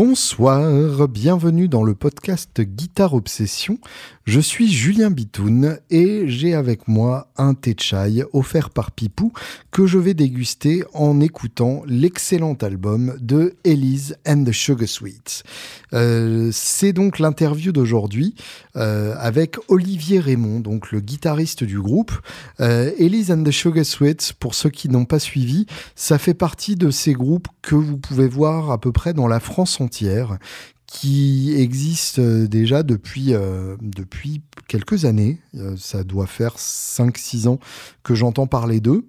bon Bonsoir, bienvenue dans le podcast Guitare Obsession. Je suis Julien Bitoun et j'ai avec moi un thé chai offert par Pipou que je vais déguster en écoutant l'excellent album de Elise and the Sugar Sweets. Euh, c'est donc l'interview d'aujourd'hui euh, avec Olivier Raymond, donc le guitariste du groupe. Euh, Elise and the Sugar Sweets, pour ceux qui n'ont pas suivi, ça fait partie de ces groupes que vous pouvez voir à peu près dans la France entière qui existe euh, déjà depuis, euh, depuis quelques années. Euh, ça doit faire 5-6 ans que j'entends parler d'eux.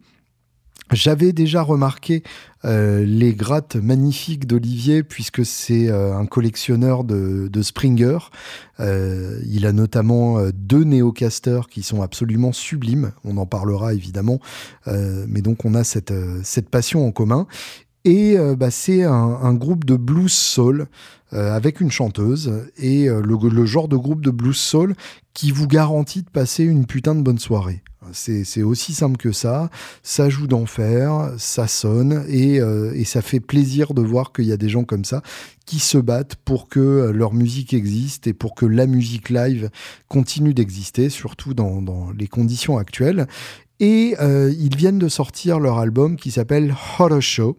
J'avais déjà remarqué les grattes magnifiques d'Olivier puisque c'est un collectionneur de, Springer. il a notamment deux néocasters qui sont absolument sublimes. On en parlera évidemment, mais donc on a cette, cette passion en commun. Et bah, c'est un, groupe de blues soul euh, avec une chanteuse et euh, le, genre de groupe de blues soul qui vous garantit de passer une putain de bonne soirée. C'est aussi simple que ça. Ça joue d'enfer, ça sonne et, euh, et, ça fait plaisir de voir qu'il y a des gens comme ça qui se battent pour que leur musique existe et pour que la musique live continue d'exister, surtout dans, dans, les conditions actuelles. Et ils viennent de sortir leur album qui s'appelle Horror Show.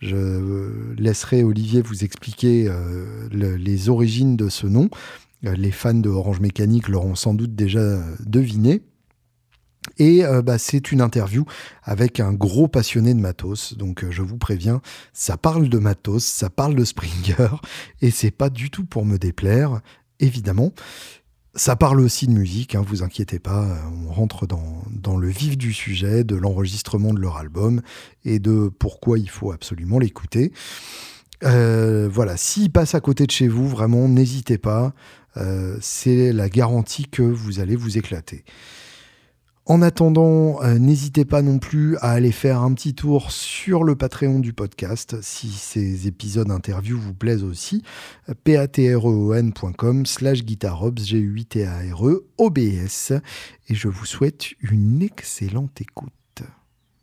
Je laisserai Olivier vous expliquer euh, les origines de ce nom. Euh, les fans de Orange Mécanique l'auront sans doute déjà deviné. Et euh, bah, c'est une interview avec un gros passionné de matos. Donc je vous préviens, ça parle de matos, ça parle de Springer, et c'est pas du tout pour me déplaire, évidemment. Ça parle aussi de musique, hein, vous inquiétez pas, on rentre dans, dans le vif du sujet, de l'enregistrement de leur album et de pourquoi il faut absolument l'écouter. Euh, voilà, s'il passe à côté de chez vous, vraiment, n'hésitez pas, euh, c'est la garantie que vous allez vous éclater. En attendant, euh, n'hésitez pas non plus à aller faire un petit tour sur le Patreon du podcast si ces épisodes interviews vous plaisent aussi. patreon.com slash guitarobs, g u t a r e o b s Et je vous souhaite une excellente écoute.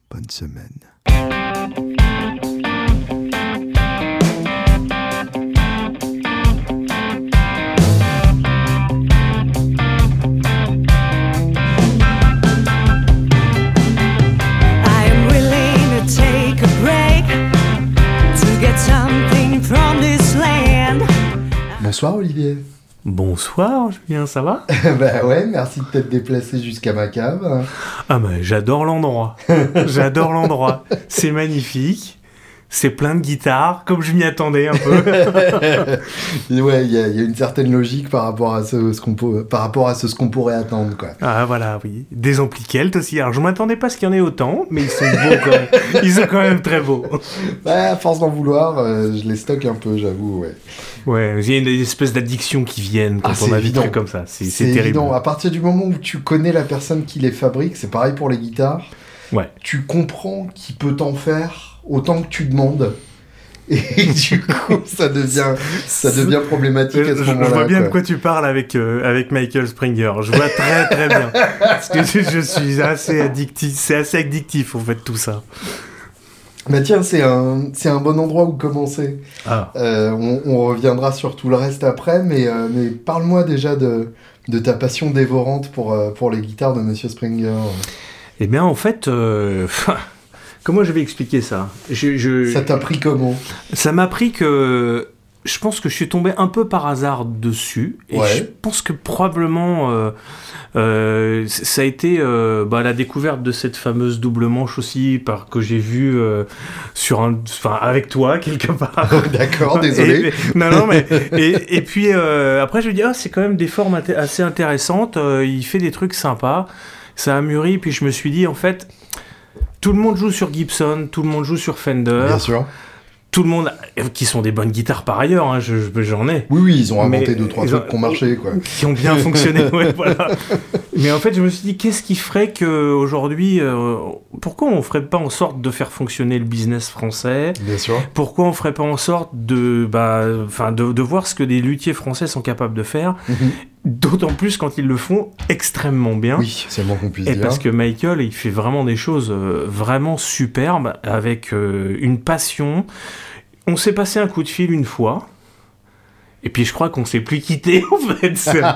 Bonne semaine. Bonsoir Olivier. Bonsoir Julien, ça va Bah ouais, merci de t'être déplacé jusqu'à ma cave. Ah bah j'adore l'endroit. j'adore l'endroit. C'est magnifique c'est plein de guitares, comme je m'y attendais un peu. ouais, il y, a une certaine logique par rapport à ce, qu'on par rapport à ce, qu'on pourrait attendre, quoi. Ah voilà, oui. Des amplis Kelt aussi. Alors je m'attendais pas à ce qu'il y en ait autant, mais ils sont beaux quand même. Ils sont quand même très beaux. Bah, à force d'en vouloir, euh, je les stocke un peu, j'avoue, ouais. Ouais, il y a une espèce d'addiction qui viennent quand ah, on a des trucs comme ça. C'est terrible. Évident. À partir du moment où tu connais la personne qui les fabrique, c'est pareil pour les guitares. Ouais. Tu comprends qui peut t'en faire autant que tu demandes. Et du coup, ça devient, ça devient problématique à ce moment-là. Je vois bien de quoi tu parles avec, euh, avec Michael Springer. Je vois très très bien. Parce que je, suis assez addictif. C'est assez addictif, en fait, tout ça. Bah tiens, c'est un, c'est un bon endroit où commencer. Ah. Euh, on, reviendra sur tout le reste après, mais, euh, mais parle-moi déjà de, de ta passion dévorante pour, pour les guitares de Monsieur Springer. Eh bien, en fait, Comment je vais expliquer ça? Ça t'a pris comment? Ça m'a pris que je pense que je suis tombé un peu par hasard dessus et je pense que probablement euh, euh, ça a été euh, bah, la découverte de cette fameuse double manche aussi par que j'ai vu sur un enfin avec toi quelque part. D'accord désolé. Non non mais et, et puis après je me dis ah c'est quand même des formes assez intéressantes il fait des trucs sympas. Ça a mûri puis je me suis dit en fait tout le monde joue sur Gibson, tout le monde joue sur Fender. Bien sûr. Tout le monde, qui sont des bonnes guitares par ailleurs, hein, j'en ai. Oui, oui, ils ont inventé deux, trois trucs qui ont marché, quoi. Qui ont bien fonctionné, ouais, voilà. Mais en fait, je me suis dit, qu'est-ce qui ferait qu'aujourd'hui, euh, pourquoi on ferait pas en sorte de faire fonctionner le business français? Bien sûr. Pourquoi on ferait pas en sorte de, bah, de, de voir ce que des luthiers français sont capables de faire? Mhm. D'autant plus quand ils le font extrêmement bien. Oui, c'est bon qu'on puisse Et parce que Michael, il fait vraiment des choses euh, vraiment superbes, avec euh, une passion. On s'est passé un coup de fil une fois. Et puis je crois qu'on s'est plus quitté en fait. C'est un,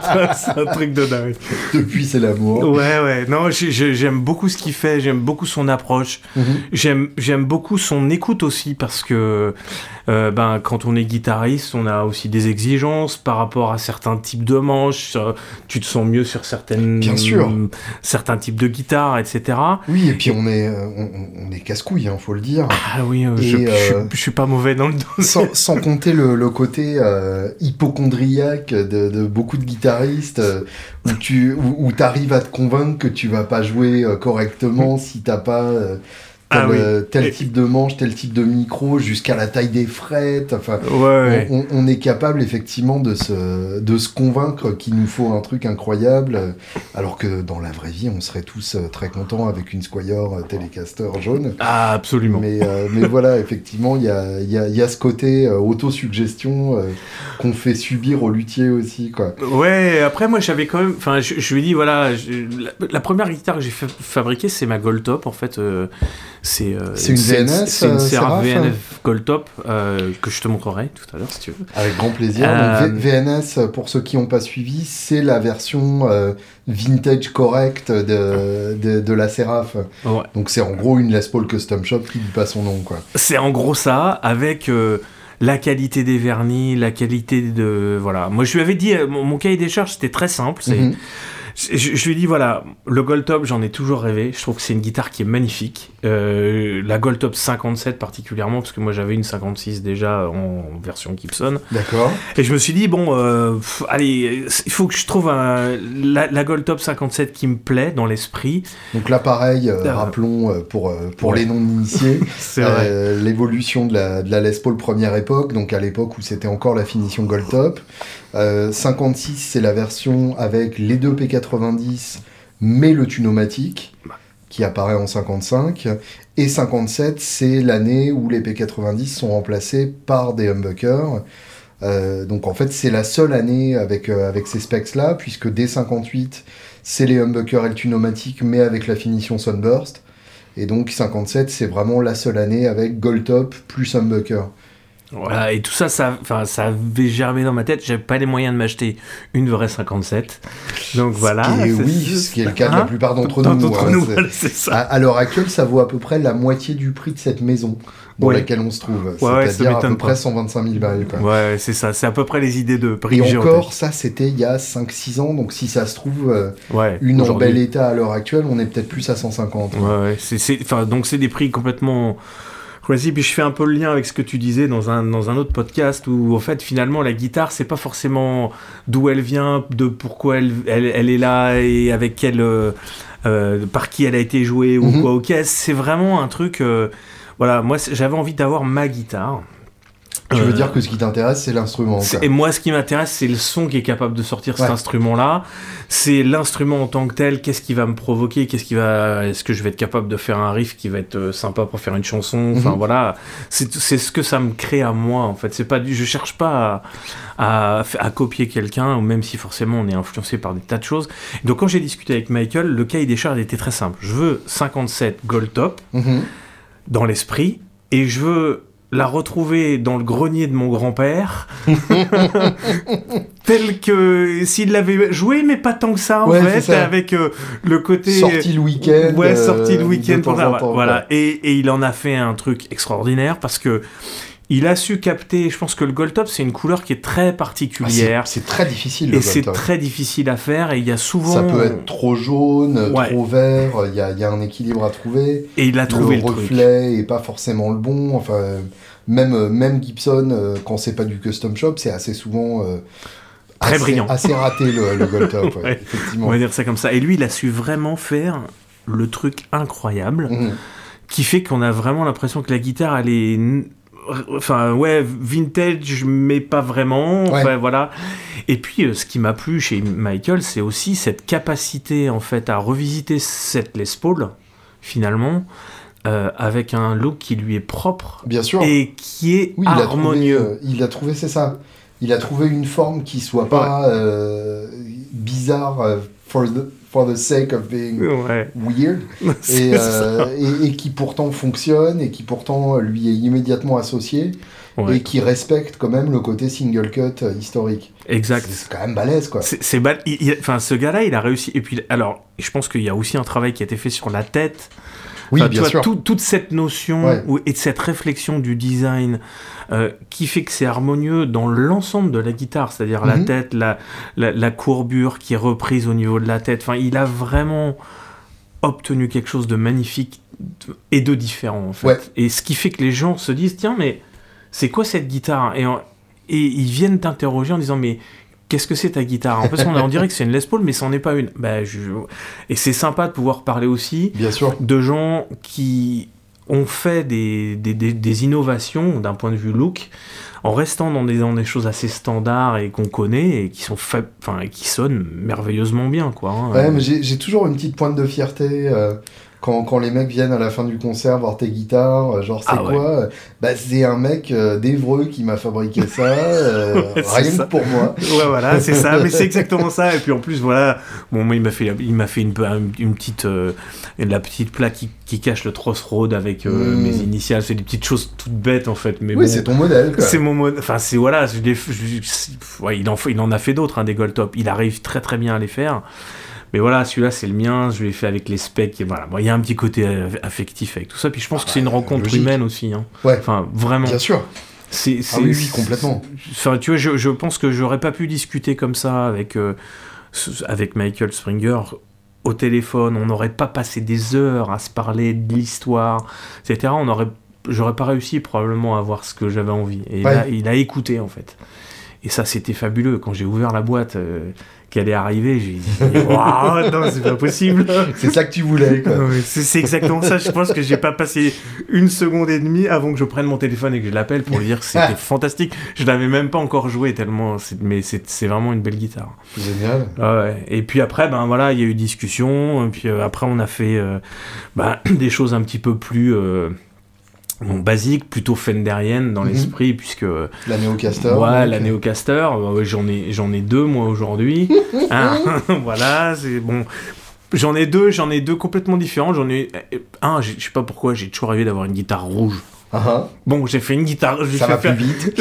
un, truc de dingue. Depuis, c'est l'amour. Ouais, ouais. Non, j'aime beaucoup ce qu'il fait. J'aime beaucoup son approche. Mm-hmm. J'aime beaucoup son écoute aussi parce que euh, ben, quand on est guitariste, on a aussi des exigences par rapport à certains types de manches. Tu te sens mieux sur certaines, Bien sûr. certains types de guitares, etc. Oui, et puis on est, euh, on, est casse-couille, hein, faut le dire. Ah oui, euh, je, je, suis pas mauvais dans le dos. Sans, sans compter le, le côté hypochondriaque de, de, beaucoup de guitaristes où tu où, arrives à te convaincre que tu vas pas jouer correctement si t'as pas ah tel, type de manche, tel type de micro, jusqu'à la taille des frettes. Enfin, On, est capable effectivement de se, de se convaincre qu'il nous faut un truc incroyable, alors que dans la vraie vie, on serait tous euh, très contents avec une Squire euh, Telecaster jaune. Ah, absolument. Mais, euh, mais voilà, effectivement, il y a, y, a, y a, ce côté autosuggestion qu'on fait subir au luthier aussi. Quoi. Ouais, après, moi, j'avais quand même. Enfin, je, lui dis, voilà, la, première guitare que j'ai fabriquée, c'est ma Goldtop, en fait. C'est euh, une VNS C'est une euh, VNF Goldtop euh, que je te montrerai tout à l'heure si tu veux. Avec grand plaisir. VNS, pour ceux qui n'ont pas suivi, c'est la version vintage correcte de, de, la Seraph. Donc c'est en gros une Les Paul Custom Shop qui dit pas son nom. quoi. C'est en gros ça, avec la qualité des vernis, la qualité de... Voilà. Moi je lui avais dit, mon, cahier des charges c'était très simple, c'est... Mhm je, lui dis voilà, le Goldtop, j'en ai toujours rêvé. Je trouve que c'est une guitare qui est magnifique. Euh, la Goldtop 57 particulièrement, parce que moi j'avais une 56 déjà en, version Gibson. D'accord. Et je me suis dit bon, euh, allez, il faut que je trouve la, la Goldtop 57 qui me plaît dans l'esprit. Donc là, pareil, euh, rappelons pour pour les non initiés, l'évolution de la, de la Les Paul première époque, donc à l'époque où c'était encore la finition Goldtop. 56, c'est la version avec les deux P90, mais le tunomatique, qui apparaît en 55. Et 57, c'est l'année où les P90 sont remplacés par des humbuckers. Euh, donc en fait, c'est la seule année avec, euh, avec ces specs-là, puisque dès 58, c'est les humbuckers et le tunomatique, mais avec la finition Sunburst. Et donc 57, c'est vraiment la seule année avec Goldtop plus humbucker. Voilà, et tout ça, ça, ça avait germé dans ma tête. J'avais pas les moyens de m'acheter une vraie 57. Donc voilà. oui, ce qui est le cas de la hein plupart d'entre nous. Hein, ça. À, l'heure actuelle, ça vaut à peu près la moitié du prix de cette maison dans laquelle on se trouve. C'est-à-dire à peu près 125 000 balles. Ouais, c'est ça. C'est à peu près les idées de prix. Et encore, ça, c'était il y a 5-6 ans. Donc si ça se trouve, euh, une en bel état à l'heure actuelle, on est peut-être plus à 150. Ouais, ouais. C'est, donc c'est des prix complètement Vas-y, puis je fais un peu le lien avec ce que tu disais dans un, dans un autre podcast où, en fait, finalement, la guitare, c'est pas forcément d'où elle vient, de pourquoi elle, elle, est là et avec quelle. Euh, euh, par qui elle a été jouée ou mhm. quoi, ok. C'est vraiment un truc. Euh, voilà, moi, j'avais envie d'avoir ma guitare. Tu veux euh, dire que ce qui t'intéresse, c'est l'instrument. Et moi, ce qui m'intéresse, c'est le son qui est capable de sortir cet instrument-là. C'est l'instrument en tant que tel. Qu'est-ce qui va me provoquer? Qu'est-ce qui va Est-ce que je vais être capable de faire un riff qui va être euh, sympa pour faire une chanson? Enfin mhm. voilà, c'est ce que ça me crée à moi. En fait, c'est pas. Je cherche pas à, à, copier quelqu'un, même si forcément on est influencé par des tas de choses. Donc quand j'ai discuté avec Michael, le cahier des charges était très simple. Je veux 57 Gold Top mhm. dans l'esprit et je veux la retrouver dans le grenier de mon grand-père, tel que s'il l'avait joué, mais pas tant que ça en fait, avec euh, le côté sorti le week-end, ouais, sorti le euh, week-end, voilà, et, et, il en a fait un truc extraordinaire parce que il a su capter, je pense que le gold top c'est une couleur qui est très particulière. Ah, c'est très difficile le Et c'est très difficile à faire et il y a souvent... Ça peut être trop jaune, trop vert, il y a, y a, un équilibre à trouver. Et il a trouvé le, le reflet et pas forcément le bon, enfin... Même, même Gibson, euh, quand c'est pas du custom shop, c'est assez souvent... Euh, très assez, brillant. Assez raté le, le gold top, effectivement. On va dire ça comme ça. Et lui, il a su vraiment faire le truc incroyable mhm. qui fait qu'on a vraiment l'impression que la guitare, elle est enfin ouais vintage mais pas vraiment. Voilà. Et puis euh, ce qui m'a plu chez Michael c'est aussi cette capacité en fait à revisiter cette Les Paul finalement euh, avec un look qui lui est propre bien sûr. et qui est harmonieux il a trouvé, euh, c'est ça. Il a trouvé une forme qui soit pas bizarre for the for the sake of being weird et, et, et, qui pourtant fonctionne et qui pourtant lui est immédiatement associé et qui respecte quand même le côté single cut euh, historique. Exact. C'est quand même balèze, quoi. C'est, enfin, ce gars-là, il a réussi. Et puis, alors, je pense qu'il y a aussi un travail qui a été fait sur la tête. Oui, bien sûr. toute cette notion et cette réflexion du design euh, qui fait que c'est harmonieux dans l'ensemble de la guitare, c'est-à-dire la mhm. tête, la, la, courbure qui est reprise au niveau de la tête. Enfin, il a vraiment obtenu quelque chose de magnifique et de différent, en fait. Et ce qui fait que les gens se disent, tiens, mais c'est quoi cette guitare? Et, et ils viennent t'interroger en disant, mais qu'est-ce que c'est ta guitare? En fait, on, dirait que c'est une Les Paul, mais c'en est pas une. Bah, Et c'est sympa de pouvoir parler aussi Bien sûr. de gens qui ont fait des, des, des, innovations d'un point de vue look en restant dans des, dans des choses assez standards et qu'on connaît et qui sont enfin qui sonnent merveilleusement bien quoi. Hein. Ouais, mais j'ai toujours une petite pointe de fierté. Euh, quand, quand, les mecs viennent à la fin du concert voir tes guitares, euh, genre c'est ah quoi euh, Bah c'est un mec euh, d'Evreux qui m'a fabriqué ça, rien que pour moi. Ouais voilà, c'est ça, mais c'est exactement ça. Et puis en plus voilà, bon moi il m'a fait, il m'a fait une, une petite, la petite plaque qui, qui, cache le Road avec hmm. mes initiales. C'est des petites choses toutes bêtes en fait, mais oui c'est ton modèle. C'est mon modèle. Enfin c'est voilà, je, ouais, il en il en a fait d'autres hein, des Gold Top. Il arrive très très bien à les faire. Mais voilà, celui-là, c'est le mien, je l'ai fait avec les specs. Et voilà, il y a un petit côté euh, affectif avec tout ça. Puis je pense que c'est une rencontre humaine aussi. Hein. Ouais. Enfin, vraiment. Bien sûr. C'est, ah oui, complètement. Enfin, tu vois, je, je, pense que j'aurais pas pu discuter comme ça avec, euh, avec Michael Springer au téléphone. On n'aurait pas passé des heures à se parler de l'histoire, etc. On aurait, j'aurais pas réussi probablement à voir ce que j'avais envie. Et il a écouté en fait. Et ça, c'était fabuleux. Quand j'ai ouvert la boîte, euh, qu'elle est arrivée, j'ai dit Waouh, non, c'est pas possible. c'est ça que tu voulais, c'est exactement ça. Je pense que j'ai pas passé une seconde et demie avant que je prenne mon téléphone et que je l'appelle pour lui dire que c'était fantastique. Je l'avais même pas encore joué tellement, mais c'est vraiment une belle guitare. Génial. Ouais. Et puis après, ben voilà, il y a eu discussion. Et puis euh, après, on a fait euh, ben, des choses un petit peu plus basique, plutôt fenderienne dans mhm. l'esprit, puisque... La Néocaster. Ouais, la Néocaster, bah j'en ai, j'en ai deux, moi, aujourd'hui. Hein, voilà, c'est bon... J'en ai deux, j'en ai deux complètement différents. J'en ai un, je sais pas pourquoi, j'ai toujours rêvé d'avoir une guitare rouge. Uh-huh. Bon, j'ai fait une guitare. Ça va plus vite.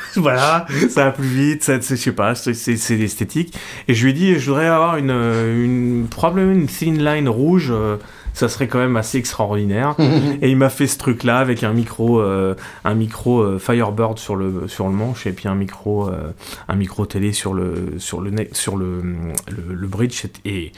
voilà, ça va plus vite. Ça, je sais pas, c'est esthétique. Et je lui ai dit, je voudrais avoir une, une probablement une thin line rouge. Euh, ça serait quand même assez extraordinaire. et il m'a fait ce truc-là avec un micro, euh, un micro euh, Firebird sur le sur le manche et puis un micro, euh, un micro télé sur le sur le sur le, le, bridge et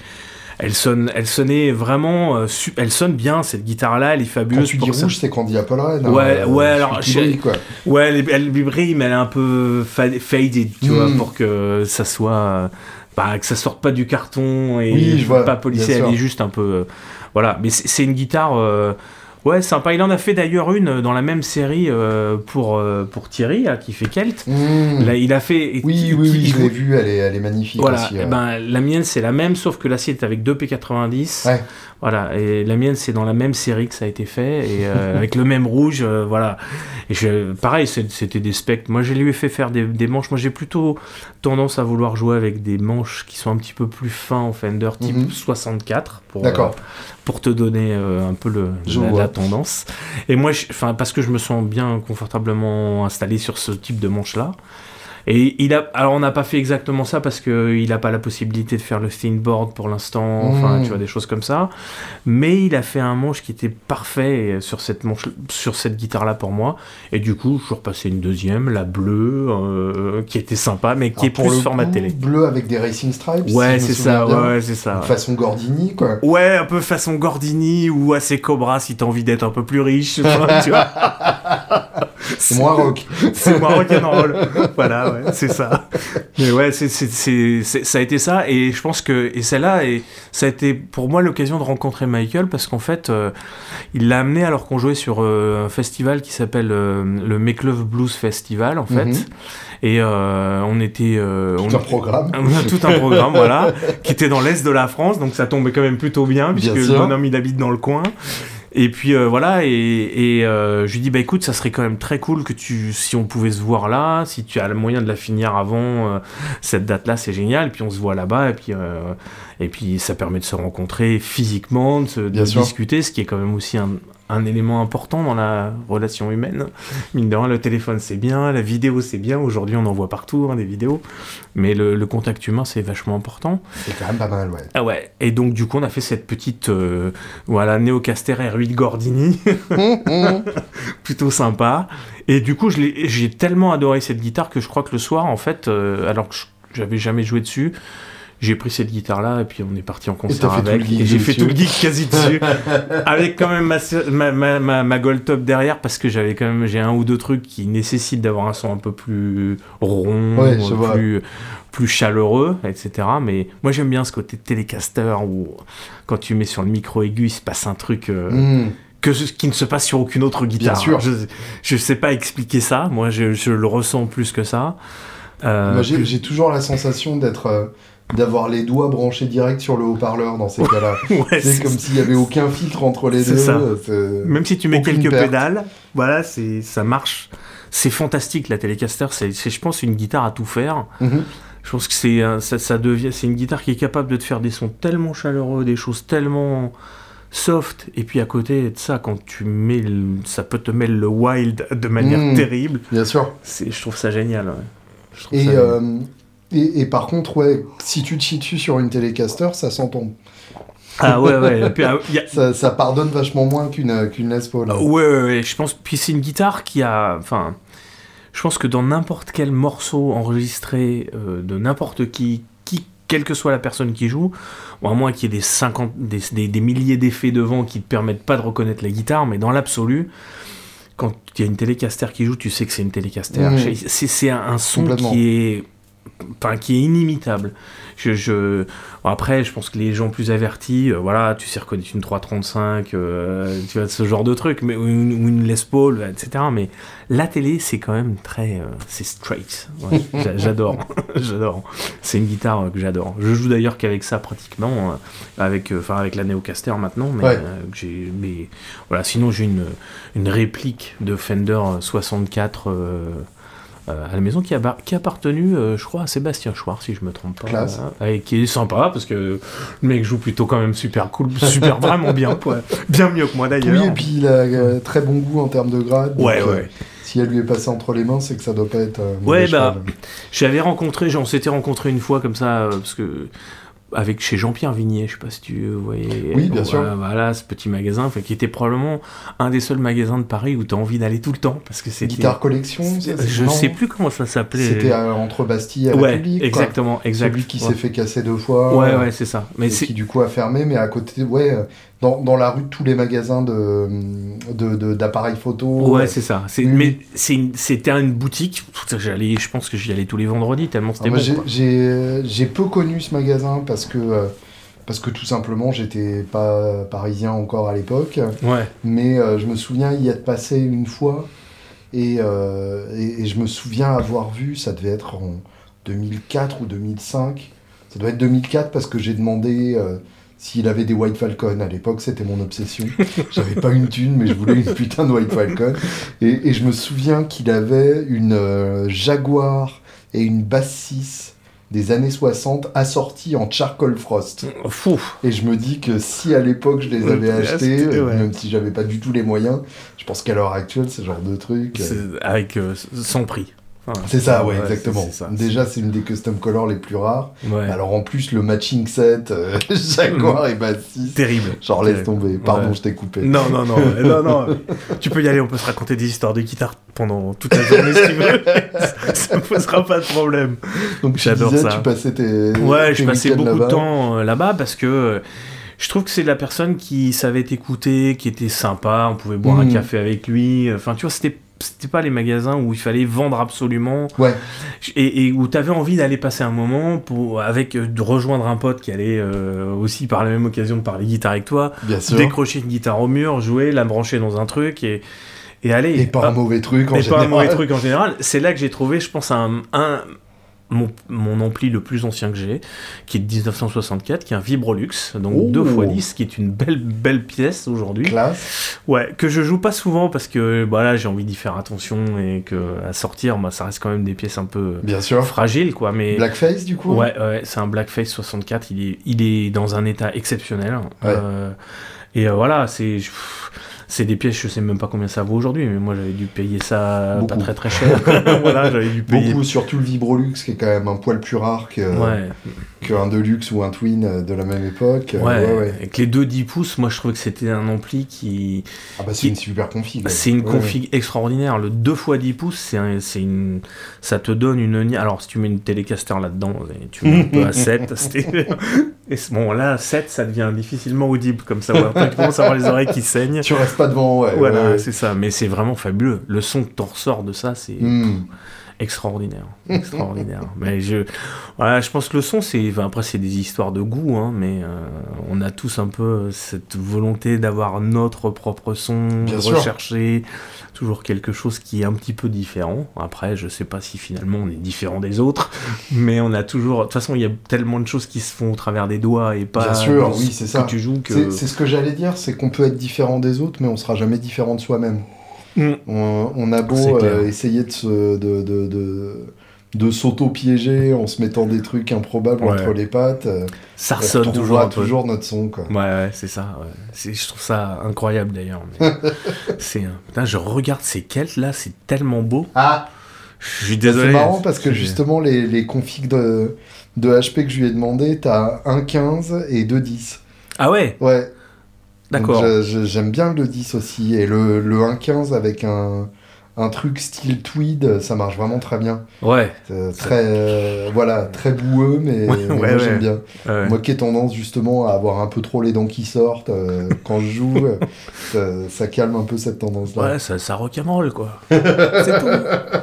elle sonne, elle sonnait vraiment, elle sonne bien cette guitare-là, elle est fabuleuse. Quand tu dis rouge, c'est qu'on dit Apple Red. Ouais, ouais, alors, quoi. ouais, elle, elle, brille, mais elle est un peu faded, tu vois, hmm. pour que ça soit, bah, que ça sorte pas du carton et oui, je vois, pas policier, elle est juste un peu voilà, mais c'est une guitare. Euh, ouais, sympa. Il en a fait d'ailleurs une dans la même série euh, pour, euh, pour Thierry, qui fait Kelt. Mmh. Là, il a fait. Oui, oui, oui, je l'ai vu, elle est, elle est magnifique voilà. Eh ben, la mienne, c'est la même, sauf que là, c'est avec deux P90. Ouais. Voilà, et la mienne, c'est dans la même série que ça a été fait, et euh, avec le même rouge, euh, voilà. Et je, pareil, c'était des specs. Moi, je lui ai fait faire des, manches. Moi, j'ai plutôt tendance à vouloir jouer avec des manches qui sont un petit peu plus fins en Fender, type 64, mhm. pour, euh, pour te donner un peu le, la, tendance. Et moi, enfin, parce que je me sens bien confortablement installé sur ce type de manche-là. Et il a, alors on n'a pas fait exactement ça parce qu'il n'a pas la possibilité de faire le thin board pour l'instant, enfin tu mmh. vois des choses comme ça. Mais il a fait un manche qui était parfait sur cette manche, sur cette guitare là pour moi. Et du coup je suis repassé une deuxième, la bleue, euh, qui était sympa, mais qui est plus format télé. Bleu avec des racing stripes. Ouais c'est ça, ouais c'est ça. Façon Gordini quoi. Ouais un peu façon Gordini ou assez Cobra si t'as envie d'être un peu plus riche. tu vois. c'est moins rock. c'est moins rock'n'roll. voilà c'est ça. Mais ouais, c'est, ça a été ça. Et je pense que et celle-là, et ça a été pour moi l'occasion de rencontrer Michael parce qu'en fait, euh, il l'a amené alors qu'on jouait sur euh, un festival qui s'appelle euh, le Make Love Blues Festival, en fait. Mhm. Et on était. tout un programme. tout un programme, voilà, qui était dans l'est de la France, donc ça tombait quand même plutôt bien, puisque le bonhomme il habite dans le coin. Et puis euh, voilà, et, euh, je lui dis bah écoute, ça serait quand même très cool que tu, si on pouvait se voir là, si tu as le moyen de la finir avant euh, cette date-là, c'est génial. Et puis on se voit là-bas, et puis et puis ça permet de se rencontrer physiquement, de, discuter, ce qui est quand même aussi un, un élément important dans la relation humaine. Mine de rien, le téléphone c'est bien, la vidéo c'est bien. Aujourd'hui, on en voit partout hein, des vidéos, mais le, contact humain c'est vachement important. C'est quand même pas mal, ouais. Ah ouais. Et donc du coup, on a fait cette petite euh, voilà Neocaster R8 Gordini, plutôt sympa. Et du coup, j'ai tellement adoré cette guitare que je crois que le soir, en fait, euh, alors que j'avais jamais joué dessus j'ai pris cette guitare là et puis on est parti en concert avec et j'ai fait tout le geek quasi dessus avec quand même ma, ma, ma, ma, gold top derrière parce que j'avais quand même j'ai un ou deux trucs qui nécessitent d'avoir un son un peu plus rond plus, plus chaleureux etc mais moi j'aime bien ce côté télécaster où quand tu mets sur le micro aigu il se passe un truc euh, hmm. que ce qui ne se passe sur aucune autre guitare. Bien sûr. Je ne sais pas expliquer ça, moi je, je, le ressens plus que ça. Euh, j'ai toujours la sensation d'être euh, d'avoir les doigts branchés direct sur le haut-parleur dans ces cas-là. c'est comme s'il y avait aucun filtre entre les deux. Ça. Même si tu mets quelques pédales, voilà, c'est ça marche. C'est fantastique la Telecaster. C'est, je pense, une guitare à tout faire. Mhm. Je pense que c'est ça, ça, devient, c'est une guitare qui est capable de te faire des sons tellement chaleureux, des choses tellement soft. Et puis à côté de ça, quand tu mets, ça peut te mettre le wild de manière mhm. terrible. Bien sûr. C'est, je trouve ça génial. et euh, et, par contre, ouais, si tu te situes sur une télécaster, ça s'entend. Ah ouais, ouais. Ah, ça, pardonne vachement moins qu'une qu'une Les Paul. ouais, ouais, ouais, je pense. Puis c'est une guitare qui a. Enfin, je pense que dans n'importe quel morceau enregistré euh, de n'importe qui, qui, quelle que soit la personne qui joue, ou à moins qu'il y ait des, 50, des, des, milliers d'effets devant qui ne te permettent pas de reconnaître la guitare, mais dans l'absolu, quand il y a une télécaster qui joue, tu sais que c'est une télécaster. Mmh. C'est un son qui est enfin, qui est inimitable. Je, je, après, je pense que les gens plus avertis, euh, voilà, tu sais reconnaître une 335, euh, tu vois, ce genre de truc, mais, ou une, une Les Paul, etc. Mais la télé, c'est quand même très. Euh, c'est straight. j'adore. j'adore. C'est une guitare que j'adore. Je joue d'ailleurs qu'avec ça pratiquement, avec, enfin, avec la Neocaster maintenant, mais, j'ai, mais voilà, sinon j'ai une, une réplique de Fender 64 euh, à la maison qui a, qui a appartenu, euh, je crois, à Sébastien Chouard, si je me trompe pas. et qui est sympa, parce que le mec joue plutôt quand même super cool, super vraiment bien, bien mieux que moi d'ailleurs. Oui, et puis il a euh, très bon goût en termes de grade. Ouais, ouais. Si elle lui est passée entre les mains, c'est que ça doit pas être. ouais, bah, j'avais rencontré, on s'était rencontré une fois comme ça, parce que avec chez Jean-Pierre Vignier, je sais pas si tu voyais. Oui, bien sûr. Voilà, ce petit magasin, qui était probablement un des seuls magasins de Paris où tu as envie d'aller tout le temps parce que c'est Guitare collection. Je sais plus comment ça s'appelait. C'était entre Bastille et ouais, Exactement, exact. Celui qui s'est fait casser deux fois. Ouais, ouais, c'est ça. Mais qui du coup a fermé, mais à côté, ouais, dans, dans, la rue de tous les magasins de, d'appareils de, photo. Ouais, c'est ça. C'est, Mais c'était une boutique. J'allais, je pense que j'y allais tous les vendredis tellement c'était ah, bon. J'ai, peu connu ce magasin parce que, euh, parce que tout simplement j'étais pas parisien encore à l'époque. Ouais. Mais euh, je me souviens y être passé une fois et, euh, et, et, je me souviens avoir vu, ça devait être en 2004 ou 2005. Ça doit être 2004 parce que j'ai demandé s'il avait des White Falcon. À l'époque, c'était mon obsession. J'avais pas une thune, mais je voulais une putain de White Falcon. Et, je me souviens qu'il avait une euh, Jaguar et une Bass 6 des années 60 assorties en charcoal frost. Fou. Et je me dis que si à l'époque je les avais achetées, même si j'avais pas du tout les moyens, je pense qu'à l'heure actuelle, ce genre de truc. Euh, avec euh, son prix c'est ça, ouais, exactement. Déjà, c'est une des custom colors les plus rares. Alors en plus, le matching set, euh, Jaguar et Bassiste. Terrible. Genre, laisse tomber. Pardon, je t'ai coupé. Non, non, non. non, non. tu peux y aller, on peut se raconter des histoires de guitare pendant toute la journée si tu veux. ça ne posera pas de problème. Donc j'adore ça. Tu passais tes. Ouais, je passais beaucoup de temps euh, là-bas parce que euh, je trouve que c'est la personne qui savait t'écouter, qui était sympa, on pouvait boire un hmm. café avec lui. Enfin, tu vois, c'était c'était pas les magasins où il fallait vendre absolument. Ouais. et, où tu avais envie d'aller passer un moment pour avec euh, de rejoindre un pote qui allait euh, aussi par la même occasion de parler guitare avec toi. Décrocher une guitare au mur jouer la brancher dans un truc et et aller. Et pas un mauvais truc en général pas un mauvais truc en général. C'est là que j'ai trouvé je pense un, un mon, ampli le plus ancien que j'ai, qui est de 1964, qui est un Vibrolux, donc 2 x 10, qui est une belle belle pièce aujourd'hui. Classe. Ouais, que je joue pas souvent parce que bah là j'ai envie d'y faire attention et que à sortir, bah, ça reste quand même des pièces un peu Bien sûr. fragiles quoi. Mais Blackface du coup. Ouais, ouais, c'est un Blackface 64. Il est il est dans un état exceptionnel. Euh, et euh, voilà, c'est C'est des pièces, je sais même pas combien ça vaut aujourd'hui, mais moi j'avais dû payer ça pas très très cher. voilà, j'avais dû payer. Beaucoup, surtout le Vibrolux, qui est quand même un poil plus rare que, qu'un Deluxe ou un Twin de la même époque. Ouais, ouais, Avec les deux 10 pouces, moi je trouvais que c'était un ampli qui. Ah bah c'est une super config. C'est une config extraordinaire. Le 2 x 10 pouces, c'est, c'est une... ça te donne une. Alors si tu mets une télécaster là-dedans, tu mets un peu à 7. Et bon, là, 7, ça devient difficilement audible comme ça. Après, tu commences à avoir les oreilles qui saignent. Tu restes pas devant, ouais. Voilà, c'est ça. Mais c'est vraiment fabuleux. Le son que t'en ressors de ça, c'est. Hmm. Extraordinaire, extraordinaire. mais je, voilà, je pense que le son, c'est, après c'est des histoires de goût, hein, mais euh, on a tous un peu cette volonté d'avoir notre propre son, de rechercher, toujours quelque chose qui est un petit peu différent. Après, je sais pas si finalement on est différent des autres, mais on a toujours. De toute façon, il y a tellement de choses qui se font au travers des doigts et pas. Bien sûr, oui, c'est ça. tu joues que... C'est ce que j'allais dire, c'est qu'on peut être différent des autres, mais on sera jamais différent de soi-même. Mm. On, a beau euh, essayer de se. de, de, de de s'auto-piéger en se mettant des trucs improbables entre les pattes. Euh, ça ressonne toujours, toujours notre son. Quoi. Ouais, ouais c'est ça. Je trouve ça incroyable d'ailleurs. c'est putain, je regarde ces Celtes là, c'est tellement beau. Ah Je suis désolé. C'est marrant parce que justement, les, les configs de, de HP que je lui ai demandé, t'as 1.15 et 2.10. Ah ouais? Ouais. D'accord. J'aime bien le 10 aussi. Et le, le 1.15 avec un un truc style tweed, ça marche vraiment très bien. Ouais. Très, euh, voilà, très boueux, mais, moi j'aime bien. Moi qui ai tendance justement à avoir un peu trop les dents qui sortent euh, quand je joue, euh, ça, calme un peu cette tendance-là. Ouais, ça, ça rock'n'roll quoi. C'est tout.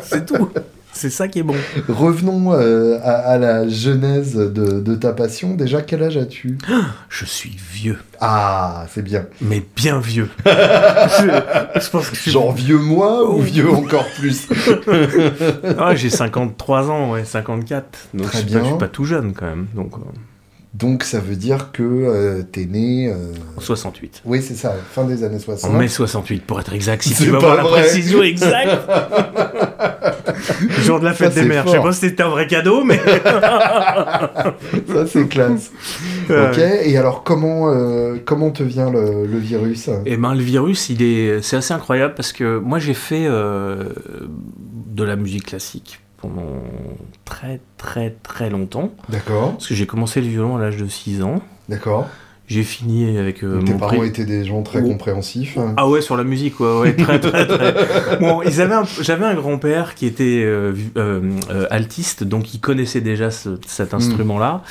C'est tout. C'est ça qui est bon. Revenons euh, à, la genèse de, ta passion. Déjà, quel âge as-tu? Je suis vieux. Ah, c'est bien. Mais bien vieux. je, pense que Genre vieux moi ou vieux encore plus? Ah, J'ai 53 ans, ouais, 54. Donc Très je, bien. Pas, je suis pas tout jeune quand même. Donc, euh. Donc ça veut dire que euh, t'es né... En 68. Oui, c'est ça, fin des années 60. En mai 68, pour être exact, si tu veux avoir la précision exacte. Jour de la fête des mères. Je sais pas si c'était un vrai cadeau, mais. ça, c'est classe. ok, et alors, comment, euh, comment te vient le, virus Eh ben, le virus, il est, c'est assez incroyable parce que moi, j'ai fait euh, de la musique classique pendant très, très, très longtemps. D'accord. Parce que j'ai commencé le violon à l'âge de 6 ans. D'accord. J'ai fini avec euh, tes parents étaient des gens très compréhensifs. Hein. Ah ouais, sur la musique, ouais, ouais très, très, très. bon, ils avaient j'avais un grand-père qui était euh, euh, altiste, donc il connaissait déjà cet hmm. instrument-là.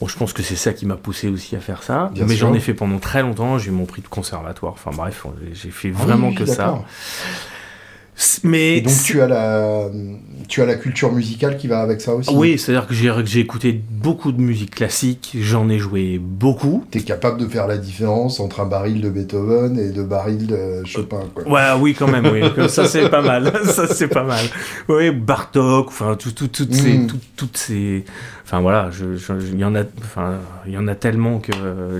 Bon, je pense que c'est ça qui m'a poussé aussi à faire ça. mais j'en ai fait pendant très longtemps. J'ai eu mon prix de conservatoire. Enfin bref, j'ai fait ah vraiment que ça. Mais donc tu as la tu as la culture musicale qui va avec ça aussi. Oui, c'est-à-dire que j'ai écouté beaucoup de musique classique, j'en ai joué beaucoup. Tu es capable de faire la différence entre un baril de Beethoven et de baril de Chopin quoi. Ouais, oui quand même oui, ça c'est pas mal. ça c'est pas mal. Oui, Bartok, enfin tout, tout, toutes ces hmm. toutes ces enfin voilà, il y en a enfin il y en a tellement que